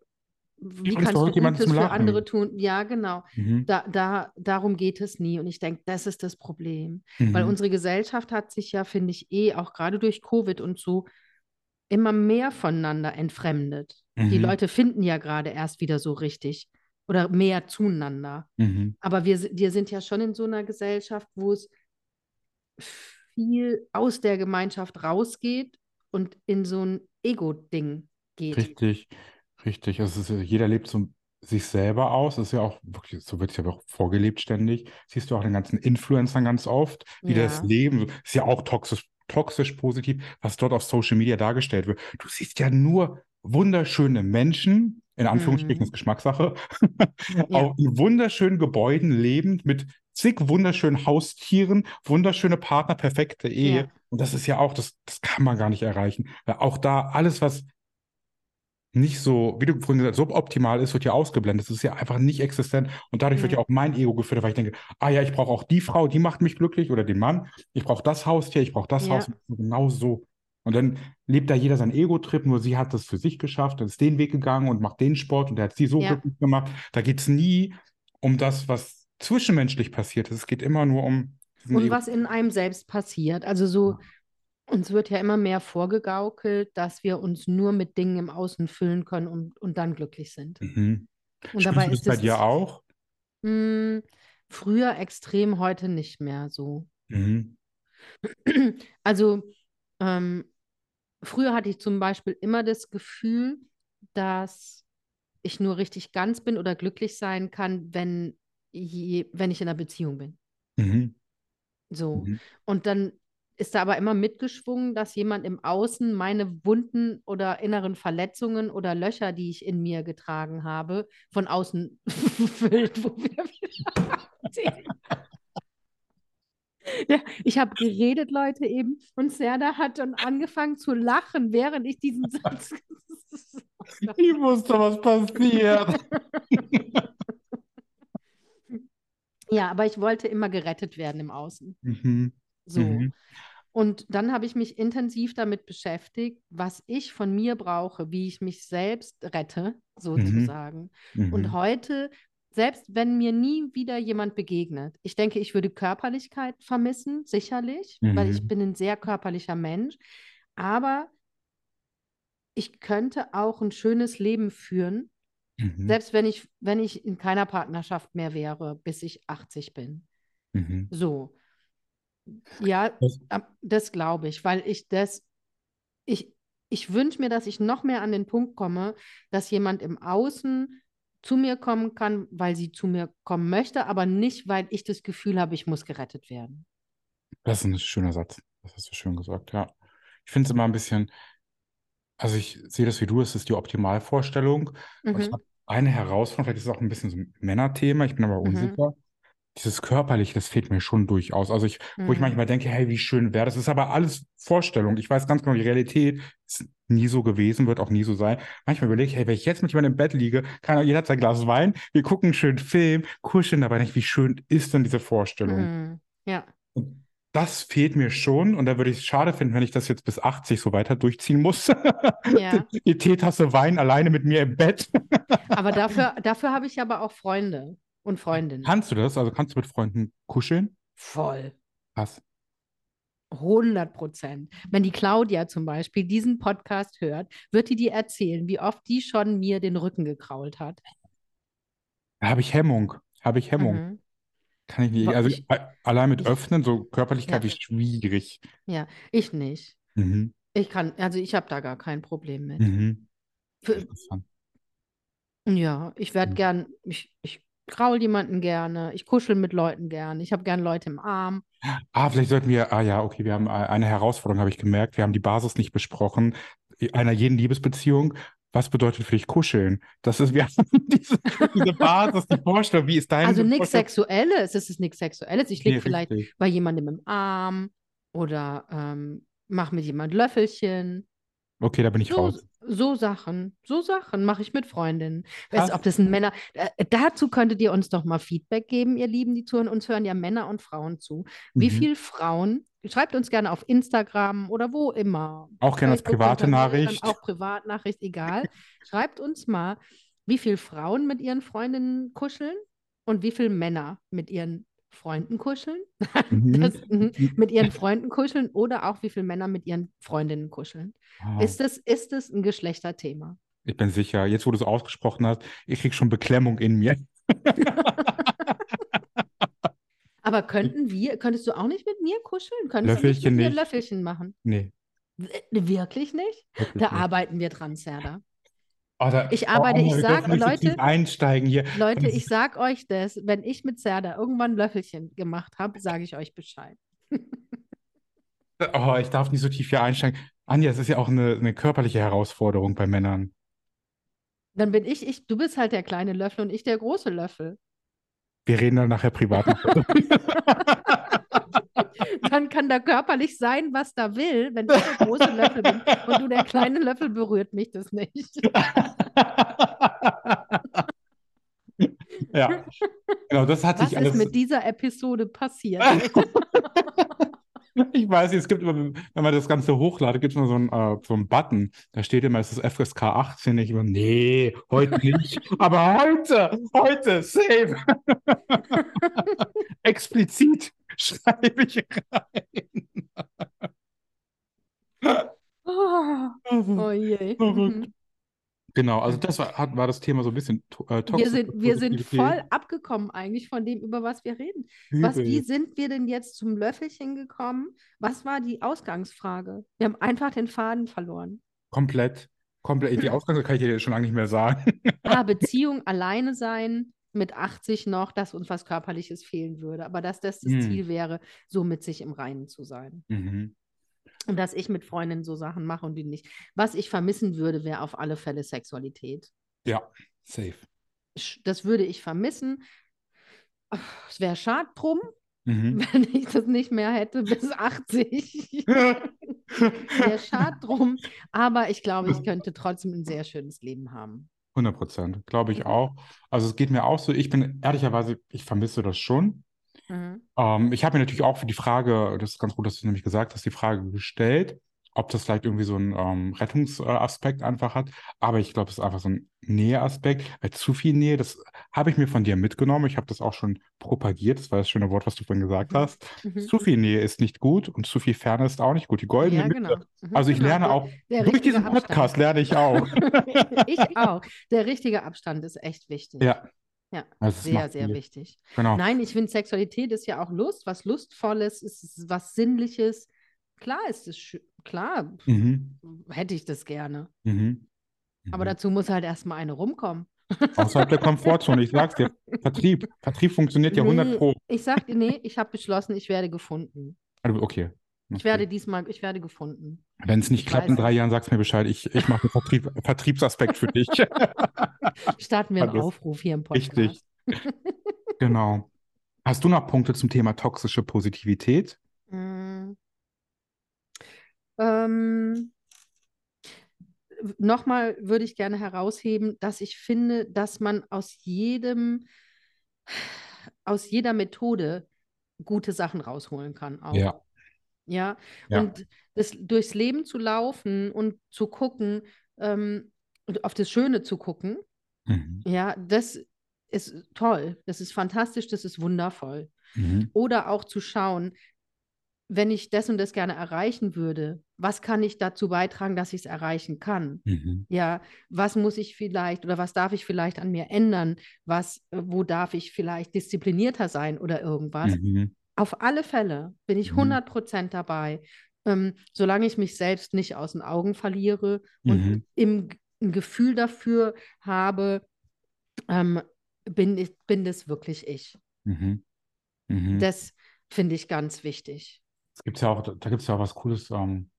wie kannst du Gutes zum für andere tun? Ja, genau. mhm. Da, da, darum geht es nie. Und ich denke, das ist das Problem. Weil Mhm. unsere Gesellschaft hat sich ja, finde ich, eh auch gerade durch Covid und so immer mehr voneinander entfremdet. Die Mhm. Leute finden ja gerade erst wieder so richtig oder mehr zueinander. Mhm. Aber wir, wir sind ja schon in so einer Gesellschaft, wo es viel aus der Gemeinschaft rausgeht und in so ein Ego-Ding geht. Richtig, richtig. Also ist, jeder lebt so sich selber aus. Das ist ja auch wirklich, so wird es ja auch vorgelebt ständig. Siehst du auch den ganzen Influencern ganz oft, wie das Ja. Leben, ist ja auch toxisch, toxisch positiv, was dort auf Social Media dargestellt wird. Du siehst ja nur wunderschöne Menschen, in Anführungsstrichen Mhm. ist Geschmackssache, Ja. auf in wunderschönen Gebäuden lebend mit zig wunderschönen Haustieren, wunderschöne Partner, perfekte Ehe. Ja. Und das ist ja auch, das, das kann man gar nicht erreichen. Weil auch da alles, was nicht so, wie du vorhin gesagt hast, suboptimal ist, wird ja ausgeblendet. Das ist ja einfach nicht existent. Und dadurch wird Ja. ja auch mein Ego gefüttert, weil ich denke, ah ja, ich brauche auch die Frau, die macht mich glücklich oder den Mann. Ich brauche das Haustier, ich brauche das Ja. Haus. Genau so. Und dann lebt da jeder seinen Ego-Trip, nur sie hat das für sich geschafft und ist den Weg gegangen und macht den Sport und der hat sie so Ja. glücklich gemacht. Da geht es nie um das, was zwischenmenschlich passiert ist. Es geht immer nur um Und was in einem selbst passiert. Also so, uns wird ja immer mehr vorgegaukelt, dass wir uns nur mit Dingen im Außen füllen können und, und dann glücklich sind. Mhm. Und Spürst dabei du das ist bei dir auch? mh, früher extrem, heute nicht mehr so. Mhm. Also ähm, früher hatte ich zum Beispiel immer das Gefühl, dass ich nur richtig ganz bin oder glücklich sein kann, wenn, je, wenn ich in einer Beziehung bin. Mhm. So. Mhm. Und dann ist da aber immer mitgeschwungen, dass jemand im Außen meine Wunden oder inneren Verletzungen oder Löcher, die ich in mir getragen habe, von außen füllt, wo wir wieder ja, ich habe geredet, Leute, eben, und Serda hat dann angefangen zu lachen, während ich diesen Satz. ich wusste, was passiert. ja, aber ich wollte immer gerettet werden im Außen. Mhm. So. Mhm. Und dann habe ich mich intensiv damit beschäftigt, was ich von mir brauche, wie ich mich selbst rette, sozusagen. Mhm. Und heute, selbst wenn mir nie wieder jemand begegnet, ich denke, ich würde Körperlichkeit vermissen, sicherlich, weil ich Mhm. bin ein sehr körperlicher Mensch. Aber ich könnte auch ein schönes Leben führen, Mhm. selbst wenn ich, wenn ich in keiner Partnerschaft mehr wäre, bis ich 80 bin. Mhm. So. Ja, Das- das glaube ich, weil ich das, ich, ich wünsche mir, dass ich noch mehr an den Punkt komme, dass jemand im Außen zu mir kommen kann, weil sie zu mir kommen möchte, aber nicht, weil ich das Gefühl habe, ich muss gerettet werden. Das ist ein schöner Satz. Das hast du schön gesagt, ja. Ich finde es immer ein bisschen, also ich sehe das wie du, es ist die Optimalvorstellung. Und ich Mhm. habe eine Herausforderung, vielleicht ist es auch ein bisschen so ein Männerthema, ich bin aber Mhm. Dieses Körperliche, das fehlt mir schon durchaus. Also ich, wo ich Mhm. manchmal denke, hey, wie schön wäre das. Das ist aber alles Vorstellung. Ich weiß ganz genau, die Realität ist nie so gewesen, wird auch nie so sein. Manchmal überlege ich, hey, wenn ich jetzt mit jemandem im Bett liege, kann jeder hat sein Glas Wein, wir gucken einen schönen Film, kuscheln dabei nicht, wie schön ist denn diese Vorstellung? Mhm. Ja. Und das fehlt mir schon und da würde ich es schade finden, wenn ich das jetzt bis 80 so weiter durchziehen muss. Ja. Die Teetasse Wein alleine mit mir im Bett. Aber dafür, dafür habe ich aber auch Freunde und Freundinnen. Kannst du das? Also kannst du mit Freunden kuscheln? Voll. Krass. 100 Prozent. Wenn die Claudia zum Beispiel diesen Podcast hört, wird die dir erzählen, wie oft die schon mir den Rücken gekrault hat. Da habe ich Hemmung. Habe ich Hemmung. Mhm. Kann ich nicht. Also ich- allein mit ich- Öffnen, so Körperlichkeit Ja. ist schwierig. Ja, ich nicht. Mhm. Ich kann, also ich habe da gar kein Problem mit. Mhm. Für, ja, ich werde Mhm. gern, ich, ich kraul jemanden gerne, ich kuschel mit Leuten gern, ich habe gern Leute im Arm. Ah, vielleicht sollten wir, ah ja, okay, wir haben äh, eine Herausforderung, habe ich gemerkt. Wir haben die Basis nicht besprochen. Einer jeden Liebesbeziehung. Was bedeutet für dich kuscheln? Das ist, wir haben diese, diese Basis, die Vorstellung. Wie ist deine Also nichts? Sexuelles, es ist nichts Sexuelles. Ich liege Nee, vielleicht richtig. bei jemandem im Arm oder ähm, mache mit jemand Löffelchen. Okay, da bin ich So, raus. So Sachen, so Sachen mache ich mit Freundinnen. Weißt, ob das ein Männer, äh, dazu könntet ihr uns doch mal Feedback geben, ihr Lieben, die zuhören. Uns hören ja Männer und Frauen zu. Wie Mhm. viele Frauen, schreibt uns gerne auf Instagram oder wo immer. Auch gerne als private Nachricht. Auch Privatnachricht, egal. Schreibt uns mal, wie viele Frauen mit ihren Freundinnen kuscheln und wie viele Männer mit ihren Freunden kuscheln. Mhm. Das, mhm, mit ihren Freunden kuscheln oder auch wie viele Männer mit ihren Freundinnen kuscheln. Ah, Ist das, ist das ein Geschlechterthema? ich bin sicher, jetzt wo du es ausgesprochen hast, ich krieg schon Beklemmung in mir. Aber könnten wir, könntest du auch nicht mit mir kuscheln? Könntest du nicht Löffelchen mit mir nicht. Löffelchen machen? Nee, Wirklich nicht? wirklich Da nicht. arbeiten wir dran, Serda. Oh, da, Ich oh, arbeite, Anja, ich wir sag, dürfen nicht so tief Leute, einsteigen hier. Leute, ich sag euch das, wenn ich mit Serda irgendwann Löffelchen gemacht habe, sage ich euch Bescheid. Oh, ich darf nicht so tief hier einsteigen. Anja, es ist ja auch eine, eine körperliche Herausforderung bei Männern. Dann bin ich, ich, du bist halt der kleine Löffel und ich der große Löffel. Wir reden dann nachher privat. Dann kann da körperlich sein, was da will, wenn ich der große Löffel bin und du der kleine Löffel, berührt mich das nicht. Ja, genau, das hat Was ist alles. mit dieser Episode passiert? Ich weiß nicht, es gibt immer, wenn man das Ganze hochladet, gibt es immer so einen, äh, so einen Button. Da steht immer, es ist FSK 18. Ich immer, nee, heute nicht. Aber heute, heute, safe. Explizit schreibe ich rein. Oh, oh je. Verrückt. Mhm. Genau, also das war, hat, war das Thema so ein bisschen äh, Wir toxische sind, wir sind voll abgekommen eigentlich von dem, über was wir reden. Was, wie sind wir denn jetzt zum Löffelchen gekommen? Was war die Ausgangsfrage? Wir haben einfach den Faden verloren. Komplett, komplett. Die Ausgangsfrage kann ich dir schon lange nicht mehr sagen. Ah, Beziehung, alleine sein, mit 80 noch, dass uns was Körperliches fehlen würde, aber dass das das Hm. Ziel wäre, so mit sich im Reinen zu sein. Mhm. Und dass ich mit Freundinnen so Sachen mache und die nicht. Was ich vermissen würde, wäre auf alle Fälle Sexualität. Ja, safe. Das würde ich vermissen. Es wäre schade drum, Mhm. wenn ich das nicht mehr hätte bis 80. Wäre schade drum. Aber ich glaube, ich könnte trotzdem ein sehr schönes Leben haben. 100 Prozent, glaube ich Mhm. auch. Also es geht mir auch so, ich bin ehrlicherweise, ich vermisse das schon. Mhm. Ähm, ich habe mir natürlich auch für die Frage, das ist ganz gut, dass du nämlich gesagt hast, die Frage gestellt, ob das vielleicht irgendwie so einen ähm, Rettungsaspekt einfach hat. Aber ich glaube, es ist einfach so ein Näheaspekt, weil zu viel Nähe, das habe ich mir von dir mitgenommen. Ich habe das auch schon propagiert. Das war das schöne Wort, was du vorhin gesagt Mhm. hast. Mhm. Zu viel Nähe ist nicht gut und zu viel Ferne ist auch nicht gut. Die goldene Ja, Mitte. genau. Mhm, Also ich genau. lerne auch, der durch diesen Podcast Abstand. lerne ich auch. Ich auch. Der richtige Abstand ist echt wichtig. Ja. Ja, Also sehr, sehr viel. wichtig. Genau. Nein, ich finde, Sexualität ist ja auch Lust, was Lustvolles, ist was Sinnliches. Klar ist es, klar Mhm. hätte ich das gerne. Mhm. Aber Mhm. dazu muss halt erstmal eine rumkommen. Außerhalb der Komfortzone. Ich sag's dir, Vertrieb. Vertrieb funktioniert ja 100 Nee, Pro. ich sag dir, nee, ich habe beschlossen, ich werde gefunden. Also, okay. Ich werde diesmal, ich werde gefunden. Wenn es nicht Ich klappt in drei. Jahren, sag's mir Bescheid. Ich, ich mache einen Vertrieb, Vertriebsaspekt für dich. Starten wir einen. Aufruf hier im Podcast. Richtig. Genau. Hast du noch Punkte zum Thema toxische Positivität? Mm. Ähm, nochmal würde ich gerne herausheben, dass ich finde, dass man aus jedem, aus jeder Methode gute Sachen rausholen kann auch. Ja. Ja, Ja. und das, durchs Leben zu laufen und zu gucken, ähm, und auf das Schöne zu gucken, Mhm. ja, das ist toll, das ist fantastisch, das ist wundervoll. Mhm. Oder auch zu schauen, wenn ich das und das gerne erreichen würde, was kann ich dazu beitragen, dass ich es erreichen kann? Mhm. Ja, was muss ich vielleicht oder was darf ich vielleicht an mir ändern? Was, äh, wo darf ich vielleicht disziplinierter sein oder irgendwas? Mhm. Auf alle Fälle bin ich Mhm. 100% dabei, ähm, solange ich mich selbst nicht aus den Augen verliere und Mhm. im, ein Gefühl dafür habe, ähm, bin, ich, bin das wirklich ich. Mhm. Das finde ich ganz wichtig. Es ja auch, da gibt es ja auch was Cooles, ähm,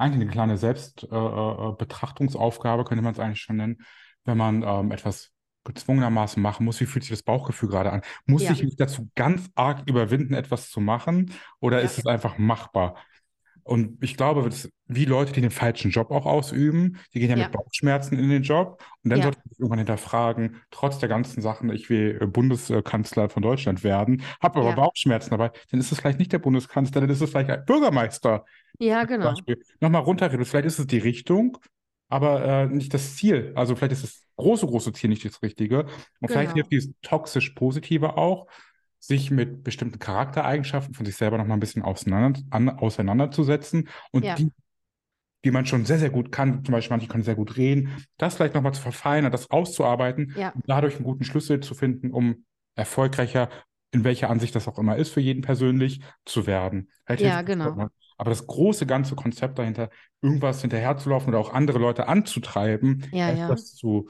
eigentlich eine kleine Selbstbetrachtungsaufgabe, äh, Betrachtungsaufgabe, könnte man es eigentlich schon nennen, wenn man ähm, etwas gezwungenermaßen machen muss. Wie fühlt sich das Bauchgefühl gerade an? Muss Ja. ich mich dazu ganz arg überwinden, etwas zu machen, oder Ja. ist es einfach machbar? Und ich glaube, das, wie Leute, die den falschen Job auch ausüben, die gehen ja Ja. mit Bauchschmerzen in den Job und dann Ja. sollte man sich irgendwann hinterfragen, trotz der ganzen Sachen, ich will äh, Bundeskanzler von Deutschland werden, habe aber Ja. Bauchschmerzen dabei, dann ist es vielleicht nicht der Bundeskanzler, dann ist es vielleicht ein Bürgermeister. Ja, genau. Nochmal runterredet, vielleicht ist es die Richtung, aber äh, nicht das Ziel. Also vielleicht ist das große, große Ziel nicht das Richtige. Und vielleicht Genau. hilft dieses toxisch Positive auch, sich mit bestimmten Charaktereigenschaften von sich selber nochmal ein bisschen auseinander, an, auseinanderzusetzen und Ja. die, die man schon sehr, sehr gut kann, zum Beispiel manche können sehr gut reden, das vielleicht nochmal zu verfeinern, das auszuarbeiten Ja. und dadurch einen guten Schlüssel zu finden, um erfolgreicher, in welcher Ansicht das auch immer ist, für jeden persönlich zu werden. Vielleicht Ja, genau. Aber das große ganze Konzept dahinter, irgendwas hinterherzulaufen oder auch andere Leute anzutreiben, Ja, ja. etwas zu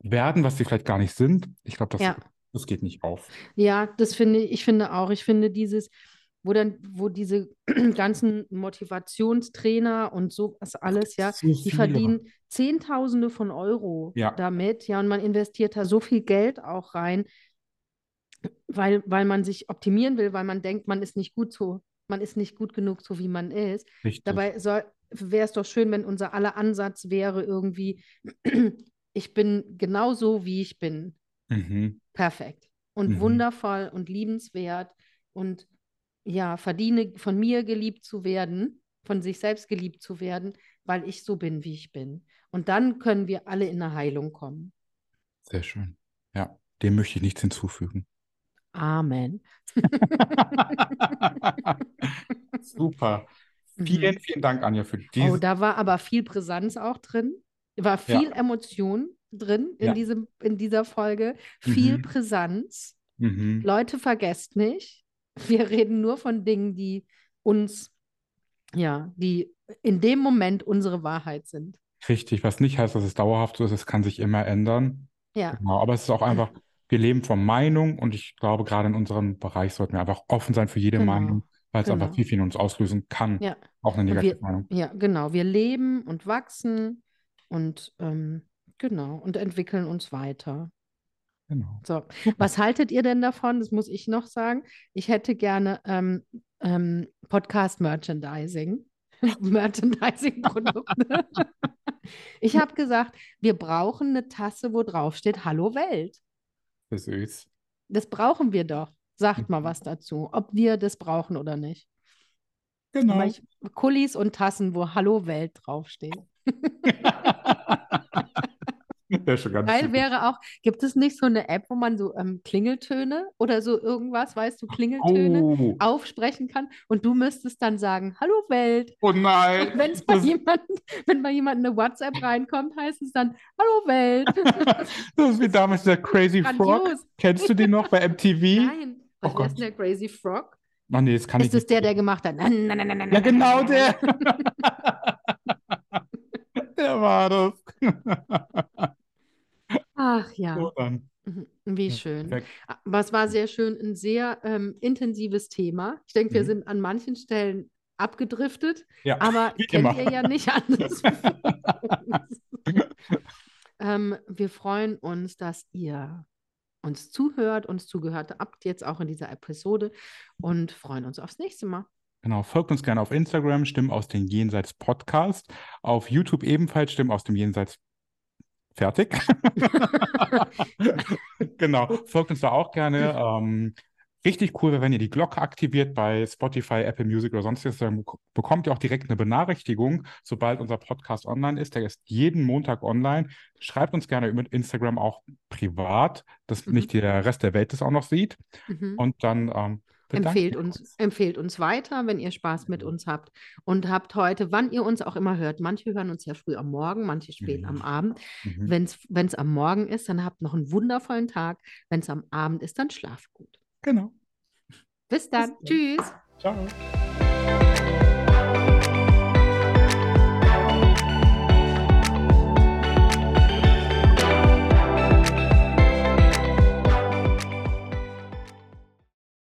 werden, was sie vielleicht gar nicht sind, ich glaube, das, Ja. das geht nicht auf. Ja, das finde ich, ich finde auch, ich finde dieses, wo dann, wo diese ganzen Motivationstrainer und sowas alles, ja, So die verdienen Zehntausende von Euro Ja. damit, ja, und man investiert da so viel Geld auch rein, weil, weil man sich optimieren will, weil man denkt, man ist nicht gut so, man ist nicht gut genug, so wie man ist. Richtig. Dabei wäre es doch schön, wenn unser aller Ansatz wäre irgendwie, ich bin genauso, wie ich bin. Mhm. Perfekt. Und Mhm. wundervoll und liebenswert und ja, verdiene von mir geliebt zu werden, von sich selbst geliebt zu werden, weil ich so bin, wie ich bin. Und dann können wir alle in eine Heilung kommen. Sehr schön. Ja, dem möchte ich nichts hinzufügen. Amen. Super. Mhm. Vielen, vielen Dank, Anja, für Oh, diese. da war aber viel Präsenz auch drin. War viel Emotion drin in Ja. diesem, in dieser Folge. Viel Mhm. Präsenz. Mhm. Leute, vergesst nicht, wir reden nur von Dingen, die uns, ja, die in dem Moment unsere Wahrheit sind. Richtig, was nicht heißt, dass es dauerhaft so ist, es kann sich immer ändern. Ja, Genau, aber es ist auch einfach, wir leben von Meinung und ich glaube, gerade in unserem Bereich sollten wir einfach offen sein für jede genau, Meinung, weil es einfach genau. viel, viel in uns auslösen kann. Ja. Auch eine negative wir, Meinung. ja, genau, wir leben und wachsen und ähm, genau und entwickeln uns weiter. Genau. So, was haltet ihr denn davon? Das muss ich noch sagen. Ich hätte gerne ähm, ähm, Podcast-Merchandising. Merchandising-Produkte. Ich habe gesagt, wir brauchen eine Tasse, wo drauf steht Hallo Welt. Süß. Das brauchen wir doch. Sagt mal Mhm. was dazu, ob wir das brauchen oder nicht. Genau. ich, Kullis und Tassen, wo Hallo Welt draufsteht. Wäre schon ganz Geil wäre auch, gibt es nicht so eine App, wo man so ähm, Klingeltöne oder so irgendwas, weißt du, Klingeltöne Oh, aufsprechen kann und du müsstest dann sagen, Hallo Welt. oh nein. wenn bei Das, jemand, wenn bei jemand eine WhatsApp reinkommt, heißt es dann, Hallo Welt. das ist wie damals der Crazy Frog. Kennst du den noch bei MTV? Nein, Oh was wer ist der Crazy Frog? Ach nee, das kann ich Ist es nicht. der, der gemacht hat? Na, na, na, na, Ja, na, genau na, na, der. Der war das. Ach So ja, dann. Mhm. wie Ja, schön. perfekt. Aber es war sehr schön, ein sehr ähm, intensives Thema. Ich denke, wir Mhm. sind an manchen Stellen abgedriftet, Ja, aber kennt immer. ihr ja nicht anders. ähm, wir freuen uns, dass ihr uns zuhört, uns zugehört habt, jetzt auch in dieser Episode und freuen uns aufs nächste Mal. Genau, folgt uns gerne auf Instagram, Stimmen aus dem Jenseits Podcast. Auf YouTube ebenfalls Stimmen aus dem Jenseits. Fertig. Genau, folgt uns da auch gerne. Ähm, richtig cool wäre, wenn ihr die Glocke aktiviert bei Spotify, Apple Music oder sonstiges. Dann bek- bekommt ihr auch direkt eine Benachrichtigung, sobald unser Podcast online ist. Der ist jeden Montag online. Schreibt uns gerne über Instagram auch privat, dass Mhm. nicht der Rest der Welt das auch noch sieht. Mhm. Und dann ähm, Empfehlt uns, empfehlt uns weiter, wenn ihr Spaß mit uns habt und habt heute, wann ihr uns auch immer hört. Manche hören uns ja früh am Morgen, manche spät am Mhm. Abend. Mhm. Wenn es am Morgen ist, dann habt noch einen wundervollen Tag. Wenn es am Abend ist, dann schlaft gut. Genau. Bis dann. dann. Tschüss. Ciao.